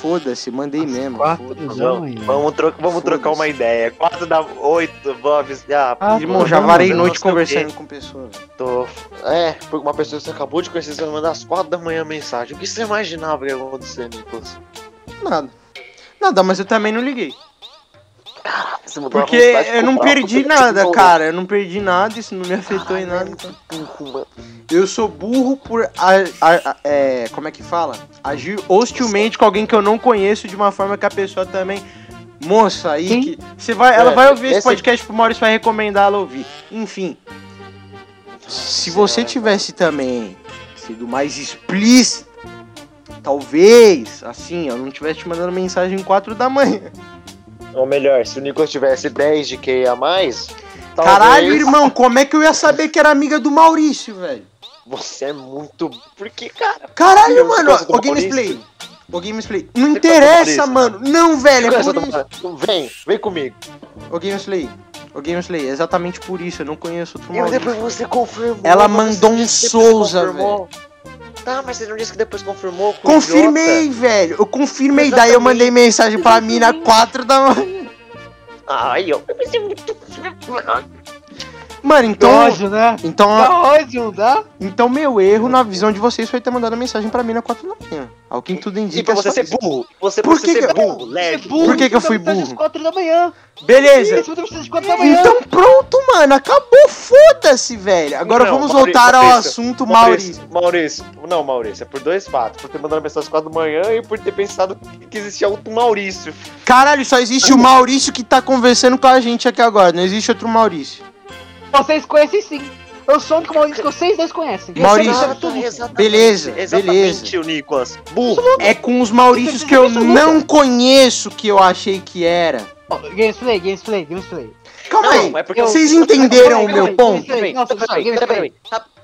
Foda-se, mandei mesmo. quatro Vamos, manhã. vamos, tro vamos trocar uma ideia. Quatro da oito, vamos. Ah, Ah, Irmão, já varei noite conversando com pessoas. tô. É, porque uma pessoa que você acabou de conhecer, você vai mandar às quatro da manhã mensagem. O que você imaginava que ia acontecer, Nicolas? Nada. Nada, mas eu também não liguei. Você mandou uma Porque eu não perdi nada, cara. Eu não perdi nada, isso não me afetou em nada. então. Burro. Eu sou burro por. a- a- a- é, como é que fala? Agir hostilmente com alguém que eu não conheço de uma forma que a pessoa também. Moça, aí Sim. que. Você vai, ela É, vai ouvir esse esse- podcast pro Maurício vai recomendar ela ouvir. Enfim. Se você tivesse também sido mais explícito, talvez, assim, eu não tivesse te mandando mensagem 4 da manhã. Ou melhor, se o Nicolas tivesse 10 de QI a mais. Caralho, talvez irmão, como é que eu ia saber que era amiga do Maurício, velho? Você é muito. Por que, cara? Caralho, Eu mano, o. Maurício. O Gamesplay. Não Você interessa, mano. Não, velho, é por isso. Vem, vem comigo. O Gamesplay. O Gamesplay, é exatamente por isso. Eu não conheço outro Maurício. depois você confirmou. Ela mandou um Souza, confirmou. Tá, mas você não disse que depois confirmou Confirmei, idiota? velho. Eu confirmei. Daí eu mandei mensagem pra mina 4 da manhã. Ai, ó. Mano, Dá então. ódio, né? Então, Dá ódio, não dá? então meu erro na visão de vocês foi ter mandado mensagem pra mina 4 da manhã. Ao que tudo E indica. pra você ser burro. Você Por que ser que- burro, Você é Por que que eu fui tá às burro? quatro da manhã. Beleza. Às quatro da manhã. Então pronto, mano. Acabou. Foda-se, velho. Agora Não, vamos Maurício, voltar ao Maurício, assunto Maurício. Maurício. Não, Maurício, é por dois fatos. Por ter mandado mensagem às quatro da manhã e por ter pensado que existia outro Maurício. Caralho, só existe o Maurício que tá conversando com a gente aqui agora. Não existe outro Maurício. Vocês conhecem sim. Eu sou o único Maurício que vocês dois conhecem. Eu Maurício. exatamente, Beleza, Exatamente, o Nicolas. Burro. É com os Maurícios que eu não conheço que eu achei que era. Ó, Gamesplay, gamesplay, gamesplay. Calma aí. É porque eu- Vocês entenderam o meu ponto? gameplay.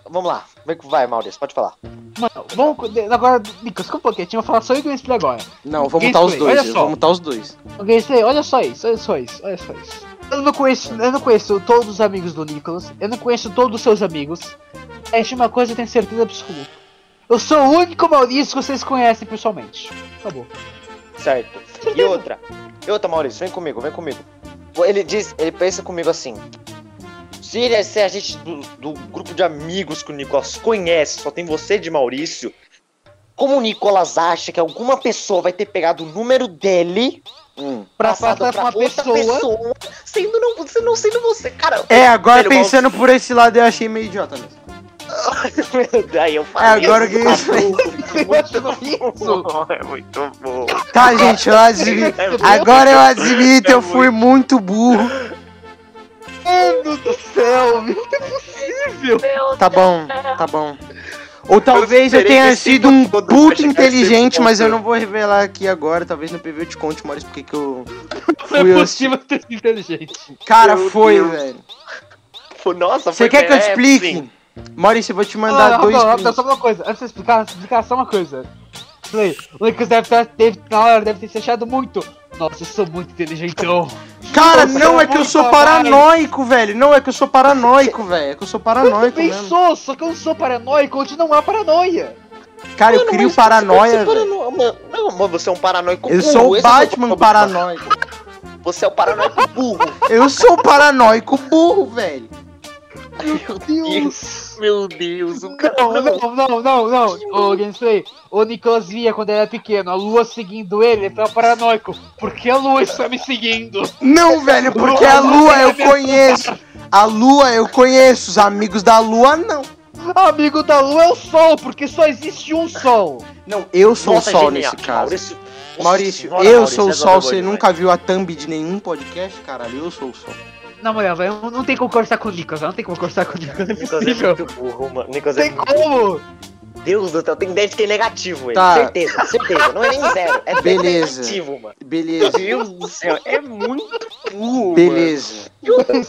Vamos lá. Vai, vai, Maurício, pode falar. Mano, vamos. Agora, Nicolas, como um pouquinho. Tinha que falar só eu e o Gamesplay agora. Não, vou mutar os Gameplay, dois. Eu vou mutar os dois. O Gamesplay, olha só isso, olha só isso, olha só isso. Eu não conheço, eu não conheço todos os amigos do Nicolas, eu não conheço todos os seus amigos. É de uma coisa eu tenho certeza absoluta. Eu sou o único Maurício que vocês conhecem pessoalmente. Acabou. Certo. E outra. E outra, Maurício, vem comigo, vem comigo. Ele diz, ele pensa comigo assim. Se, ele, se a gente do, do grupo de amigos que o Nicolas conhece, só tem você de Maurício, como o Nicolas acha que alguma pessoa vai ter pegado o número dele Hum. Pra passar pra uma outra pessoa. sendo não, você não sendo você, cara. É, agora Velho, pensando por esse lado eu achei meio idiota mesmo. Aí eu É, falei. agora que isso. É muito bom. Tá, gente, eu admito. Agora eu admito, eu fui muito burro. Mano do céu, não é possível. Tá bom, tá bom. Ou talvez eu esperei tenha sido um puto inteligente, mas eu não vou revelar aqui agora. Talvez no PV eu te conte, Maurício, porque que eu Não fui é eu. possível ter sido inteligente. Cara, Meu foi, Deus. velho. Nossa, Você foi quer que eu te explique? sim. Maurício, eu vou te Não, mandar não, dois não, não, prints. só uma coisa. Antes de explicar, explicar só uma coisa. Falei, o Lucas deve ter, teve, na hora deve ter se achado muito. Nossa, eu sou muito inteligentão. Cara, Nossa, não, eu é que eu sou paranoico, velho. Não, é que eu sou paranoico, velho. É que eu sou paranoico Também mesmo. sou, só que eu não sou paranoico, onde não há paranoia. Cara, eu Mano, crio mas paranoia, você é velho. parano- Mano, Não, mano, você é um paranoico Eu burro. sou o é o Batman meu paranoico. Você é o paranoico burro. Eu sou o paranoico burro, velho. Meu Deus. Meu Deus, o Não, cara. não, não, não, não. Ô, Gameplay, o Nicolas via quando ele era pequeno, a lua seguindo ele, ele ficava paranoico. Por que a lua está me seguindo? Não, velho, porque a lua eu conheço. A lua eu conheço, os amigos da lua não. Amigo da lua é o sol, porque só existe um sol. Não, eu sou Nossa, o sol genial. nesse caso. Maurício, Maurício, eu Maurício, sou o é sol. Você nunca viu a thumb de nenhum podcast, caralho? Eu sou o sol. Não, mulher, velho, não tem como conversar com o Nicolas, não tem como conversar com o Nicolas, é Nicolas é muito burro, mano. Nicolas Não é tem muito como. Deus do céu, tem ideia de que é negativo, ele. Tá. Certeza, certeza. Não é nem zero. É Beleza. negativo, mano. Beleza, Deus do céu, é muito burro. beleza. Mano.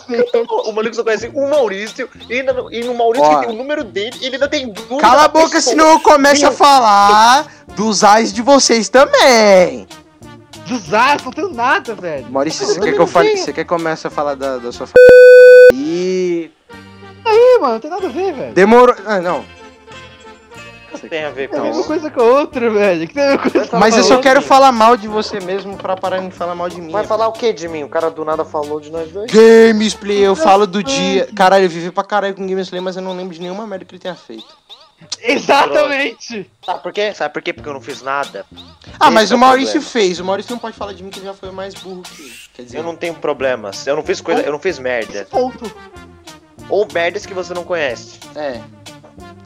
O maluco só conhece o Maurício e, ainda no, e no Maurício Ó. que tem o número dele e ele ainda tem dúvida. Cala a boca, pessoa. senão eu começo a Meu falar dos ais de vocês também. Dos as, não tenho nada, velho. Maurício, você quer que eu fale? Você quer que comece a falar da, da sua. E. Ih, mano, não tem nada a ver, velho. Demorou. Ah, não. Tem a ver Tem a com mesma coisa com a outra, velho. Que tem a mesma coisa com a Mas eu só quero falar mal de você mesmo pra parar de falar mal de mim. Vai falar o que de mim? O cara do nada falou de nós dois? Gamesplay, eu falo do dia. Caralho, eu vivi pra caralho com Gamesplay, mas eu não lembro de nenhuma merda que ele tenha feito. Exatamente. Sabe por quê? Sabe por quê? Porque eu não fiz nada. Ah, Esse mas é o o Maurício problema. fez. O Maurício não pode falar de mim que ele já foi mais burro que eu. Quer dizer, Eu não tenho problemas. Eu não fiz coisa, eu não fiz merda. Ponto. Ou merdas que você não conhece. É.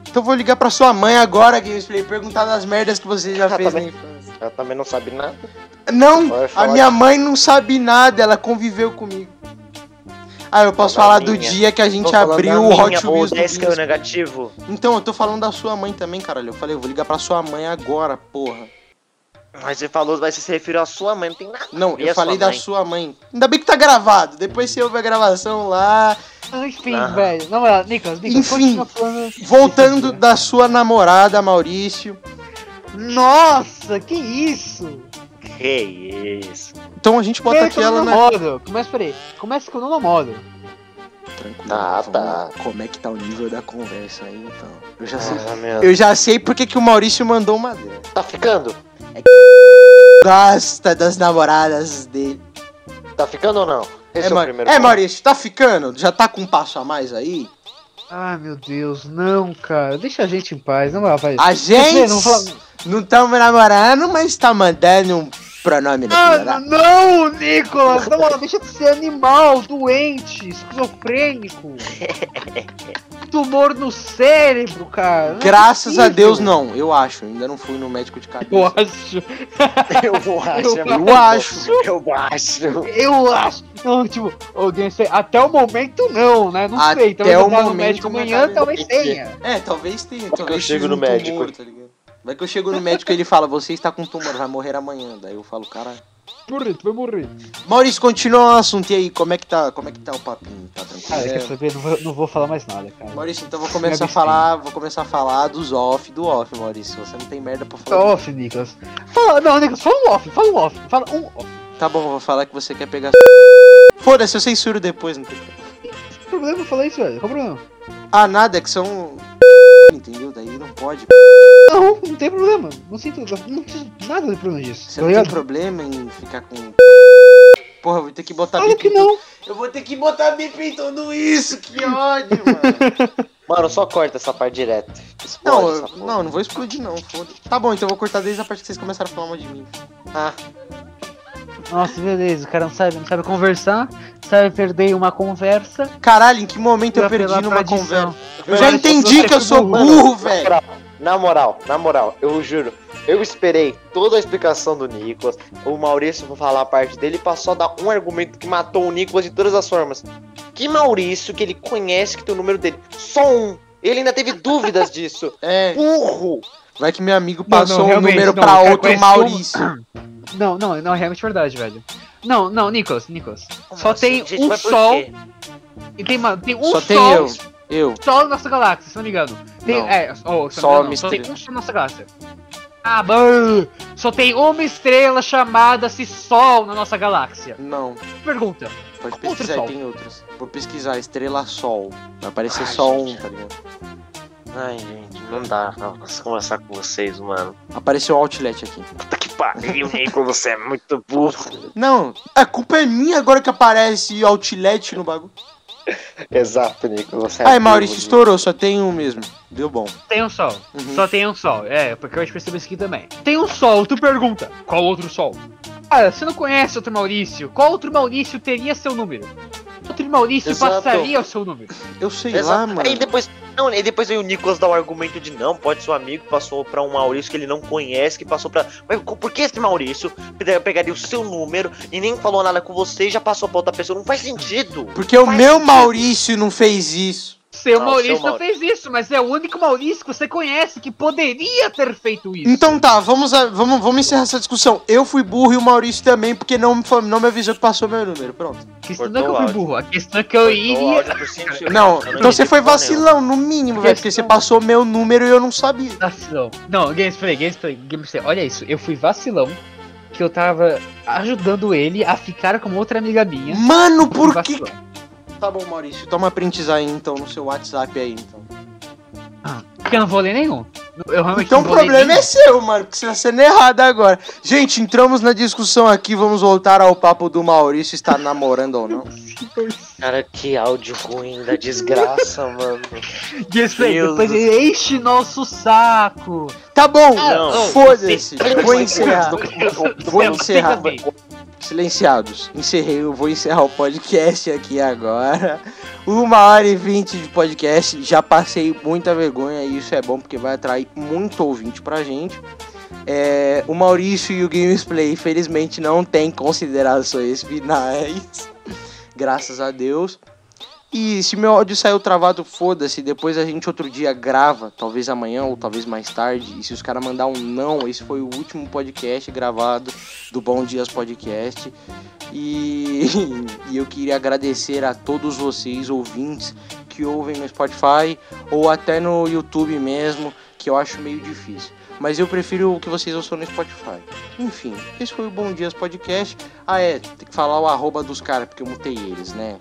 Então eu vou ligar pra sua mãe agora, Gamesplay, perguntar das merdas que você já Ah, fez na também. infância. Ela também não sabe nada. Não, a minha mãe não sabe nada, ela conviveu comigo. Ah, eu posso Da falar do dia que a gente abriu o Hot ou Wheels do 10 que é o negativo. Então, eu tô falando da sua mãe também, caralho. Eu falei, eu vou ligar pra sua mãe agora, porra. Mas você falou, mas você se referiu à sua mãe, não tem nada. Não, eu falei sua da sua mãe. Ainda bem que tá gravado. Depois você ouve a gravação lá. Enfim, Ah. velho. Não, mas, Nicolas, Nicolas, Enfim. Voltando da sua namorada, Maurício. Nossa, que isso? Que isso. Então a gente bota que aquela não na. namoro. Começa, peraí. Começa que eu não namoro. Tranquilo. Tá, vamos- tá. Como é que tá o nível da conversa aí, então? Eu já sei. Ah. Eu já sei porque que o Maurício mandou uma dela. Tá ficando? Gosta das namoradas dele. Tá ficando ou não? Esse É, é, o é. Maurício, tá ficando? Já tá com um passo a mais aí? Ai, meu Deus, não, cara. Deixa a gente em paz. Não vai, vai. A gente não estamos namorando, mas tá mandando um pronome no Ah, não, Nicolas! Não, deixa de ser animal, doente, esquizofrênico. Tumor no cérebro, cara. Não é Graças a possível. Deus, não. Eu acho. Ainda não fui no médico de cabeça. Eu acho. Eu acho. é Eu acho. Eu acho. Eu acho. Não, tipo, alguém sei. Até o momento não, né? Não Até sei. Talvez o eu vá no momento médico amanhã, talvez tenha. É, talvez tenha. Talvez eu chego no médico. tumor, tá ligado? Vai que eu chego no médico e ele fala, você está com tumor, vai morrer amanhã. Daí eu falo, cara. Morrer, tu vai morrer. Maurício, continua o assunto e aí, como é que tá, como é que tá o papinho? Tá Cara, quer tranquilo? saber? Não vou, não vou falar mais nada, cara. Maurício, então vou começar a falar, vou começar a falar dos off, do off, Maurício. Você não tem merda pra falar. Off, Nicolas. Fala, não, Nicolas, fala um off, fala um off. Fala um off. Tá bom, vou falar que você quer pegar. Foda-se, eu censuro depois, não tem problema. Problema falar isso, velho. Qual o problema? Ah, nada, é que são. Entendeu? Daí não pode. Não, não tem problema. Não sinto. Não sinto nada de problema disso. Você tá não tem ligado? problema em ficar com. Porra, eu vou ter que botar Claro bip que não. Eu vou ter que botar bip em tudo isso, que ódio, mano. Mano, só corta essa parte direto. Explode Não, essa eu- porra. não, não vou explodir não, foda Tá bom, então eu vou cortar desde a parte que vocês começaram a falar mal de mim. Ah, Nossa, beleza. O cara não sabe, não sabe conversar, sabe perder uma conversa. Caralho, em que momento eu perdi numa tradição. conversa? Eu já entendi que eu sou burro, velho. Na moral, na moral, eu juro. Eu esperei toda a explicação do Nicolas. O Maurício foi falar a parte dele passou a dar um argumento que matou o Nicolas de todas as formas. Que Maurício, que ele conhece que tem o número dele. Só um. Ele ainda teve dúvidas disso. É, Burro! vai que meu amigo Não, passou não, um realmente, número não, pra outro Maurício. Não, não, não, é realmente verdade, velho. Não, não, Nicolas, Nicolas. Só Nossa, tem gente, um sol. E tem, tem um Só sol. tem eu. Eu. Sol na nossa galáxia, se não me engano. Tem, Não. é, oh, Só não só tem um sol na nossa galáxia. Ah, bã! Só tem uma estrela chamada-se Sol na nossa galáxia. Não, Pergunta. pode Outro pesquisar, sol. tem outros. Vou pesquisar, Estrela Sol. Vai aparecer Ai, só um, gente. tá ligado? Ai, gente, não dá pra conversar com vocês, mano. Apareceu o Outlet aqui. Puta que pariu, Nicolas, você é muito burro. Não, a culpa é minha agora que aparece Outlet no bagulho. Exato, Nicolas. Você é Ai, Maurício, estourou, só tem um mesmo. Deu bom. Tem um sol. Uhum. Só tem um sol. É, porque eu já percebi isso aqui também. Tem um sol, tu pergunta. Qual outro sol? Ah, você não conhece outro Maurício. Qual outro Maurício teria seu número? Outro Maurício Exato. passaria o seu número. Eu sei Exato. lá, mano. Aí depois, não, aí depois veio o Nicolas dar o argumento de não, pode ser um amigo que passou pra um Maurício que ele não conhece, que passou pra. Mas por que esse Maurício pe- pegaria o seu número e nem falou nada com você e já passou pra outra pessoa? Não faz sentido. Porque o meu sentido. Maurício não fez isso. Seu Não, Maurício seu não fez isso, mas é o único Maurício que você conhece que poderia ter feito isso. Então tá, vamos, a- vamos, vamos encerrar essa discussão. Eu fui burro e o Maurício também, porque não, não me avisou que passou meu número. Pronto. a questão não é que eu fui burro, a questão é que eu iria. Não, então você foi nenhuma. vacilão, no mínimo, velho, porque você passou meu número e eu não sabia. Vacilão. Não, gameplay, gameplay, gameplay. Olha isso, eu fui vacilão que eu tava ajudando ele a ficar com outra amiga minha. Mano, por que. vacilão. Tá bom, Maurício, toma prints aí então no seu WhatsApp aí então. Porque eu não vou ler nenhum. Eu realmente Então o problema é seu, mano, porque você tá sendo errado agora. Gente, entramos na discussão aqui, vamos voltar ao papo do Maurício estar namorando ou não. Cara, que áudio ruim da desgraça, mano. Deus depois ele enche nosso saco. Tá bom, Não, foda-se. Vou encerrar. Vou encerrar. Silenciados. Encerrei, eu vou encerrar o podcast aqui agora. Uma hora e vinte de podcast. Já passei muita vergonha e isso é bom porque vai atrair muito ouvinte pra gente. É, o Maurício e o Gamesplay, infelizmente, não tem considerações finais. Graças a Deus. E se meu áudio saiu travado, foda-se. Depois a gente outro dia grava, talvez amanhã ou talvez mais tarde. E se os caras mandar um não, esse foi o último podcast gravado do Bom Dias Podcast. E, e eu queria agradecer a todos vocês, ouvintes, que ouvem no Spotify ou até no YouTube mesmo, que eu acho meio difícil. Mas eu prefiro que vocês ouçam no Spotify. Enfim, esse foi o Bom Dias Podcast. Ah, é, tem que falar o arroba dos caras, porque eu mutei eles, né?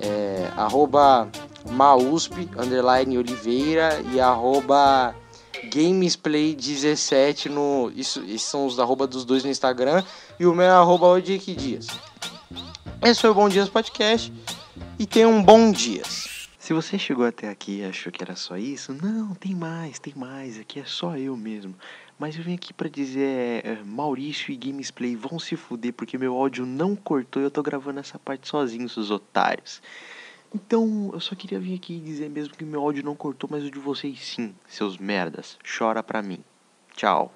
É, arroba mausp, underline Oliveira e arroba gamesplay17 no... Isso, são os arroba dos dois no Instagram e o meu é arroba Dias. Esse foi o Bom Dias Podcast e tenha um bom dias. Se você chegou até aqui e achou que era só isso, não, tem mais, tem mais, aqui é só eu mesmo. Mas eu vim aqui pra dizer, é, Maurício e Gamesplay vão se fuder porque meu áudio não cortou e eu tô gravando essa parte sozinho, seus otários. Então, eu só queria vir aqui dizer mesmo que meu áudio não cortou, mas o de vocês sim, seus merdas. Chora pra mim. Tchau.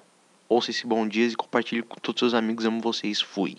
Ouça esse bom dias e compartilhe com todos os seus amigos. Amo vocês. Fui.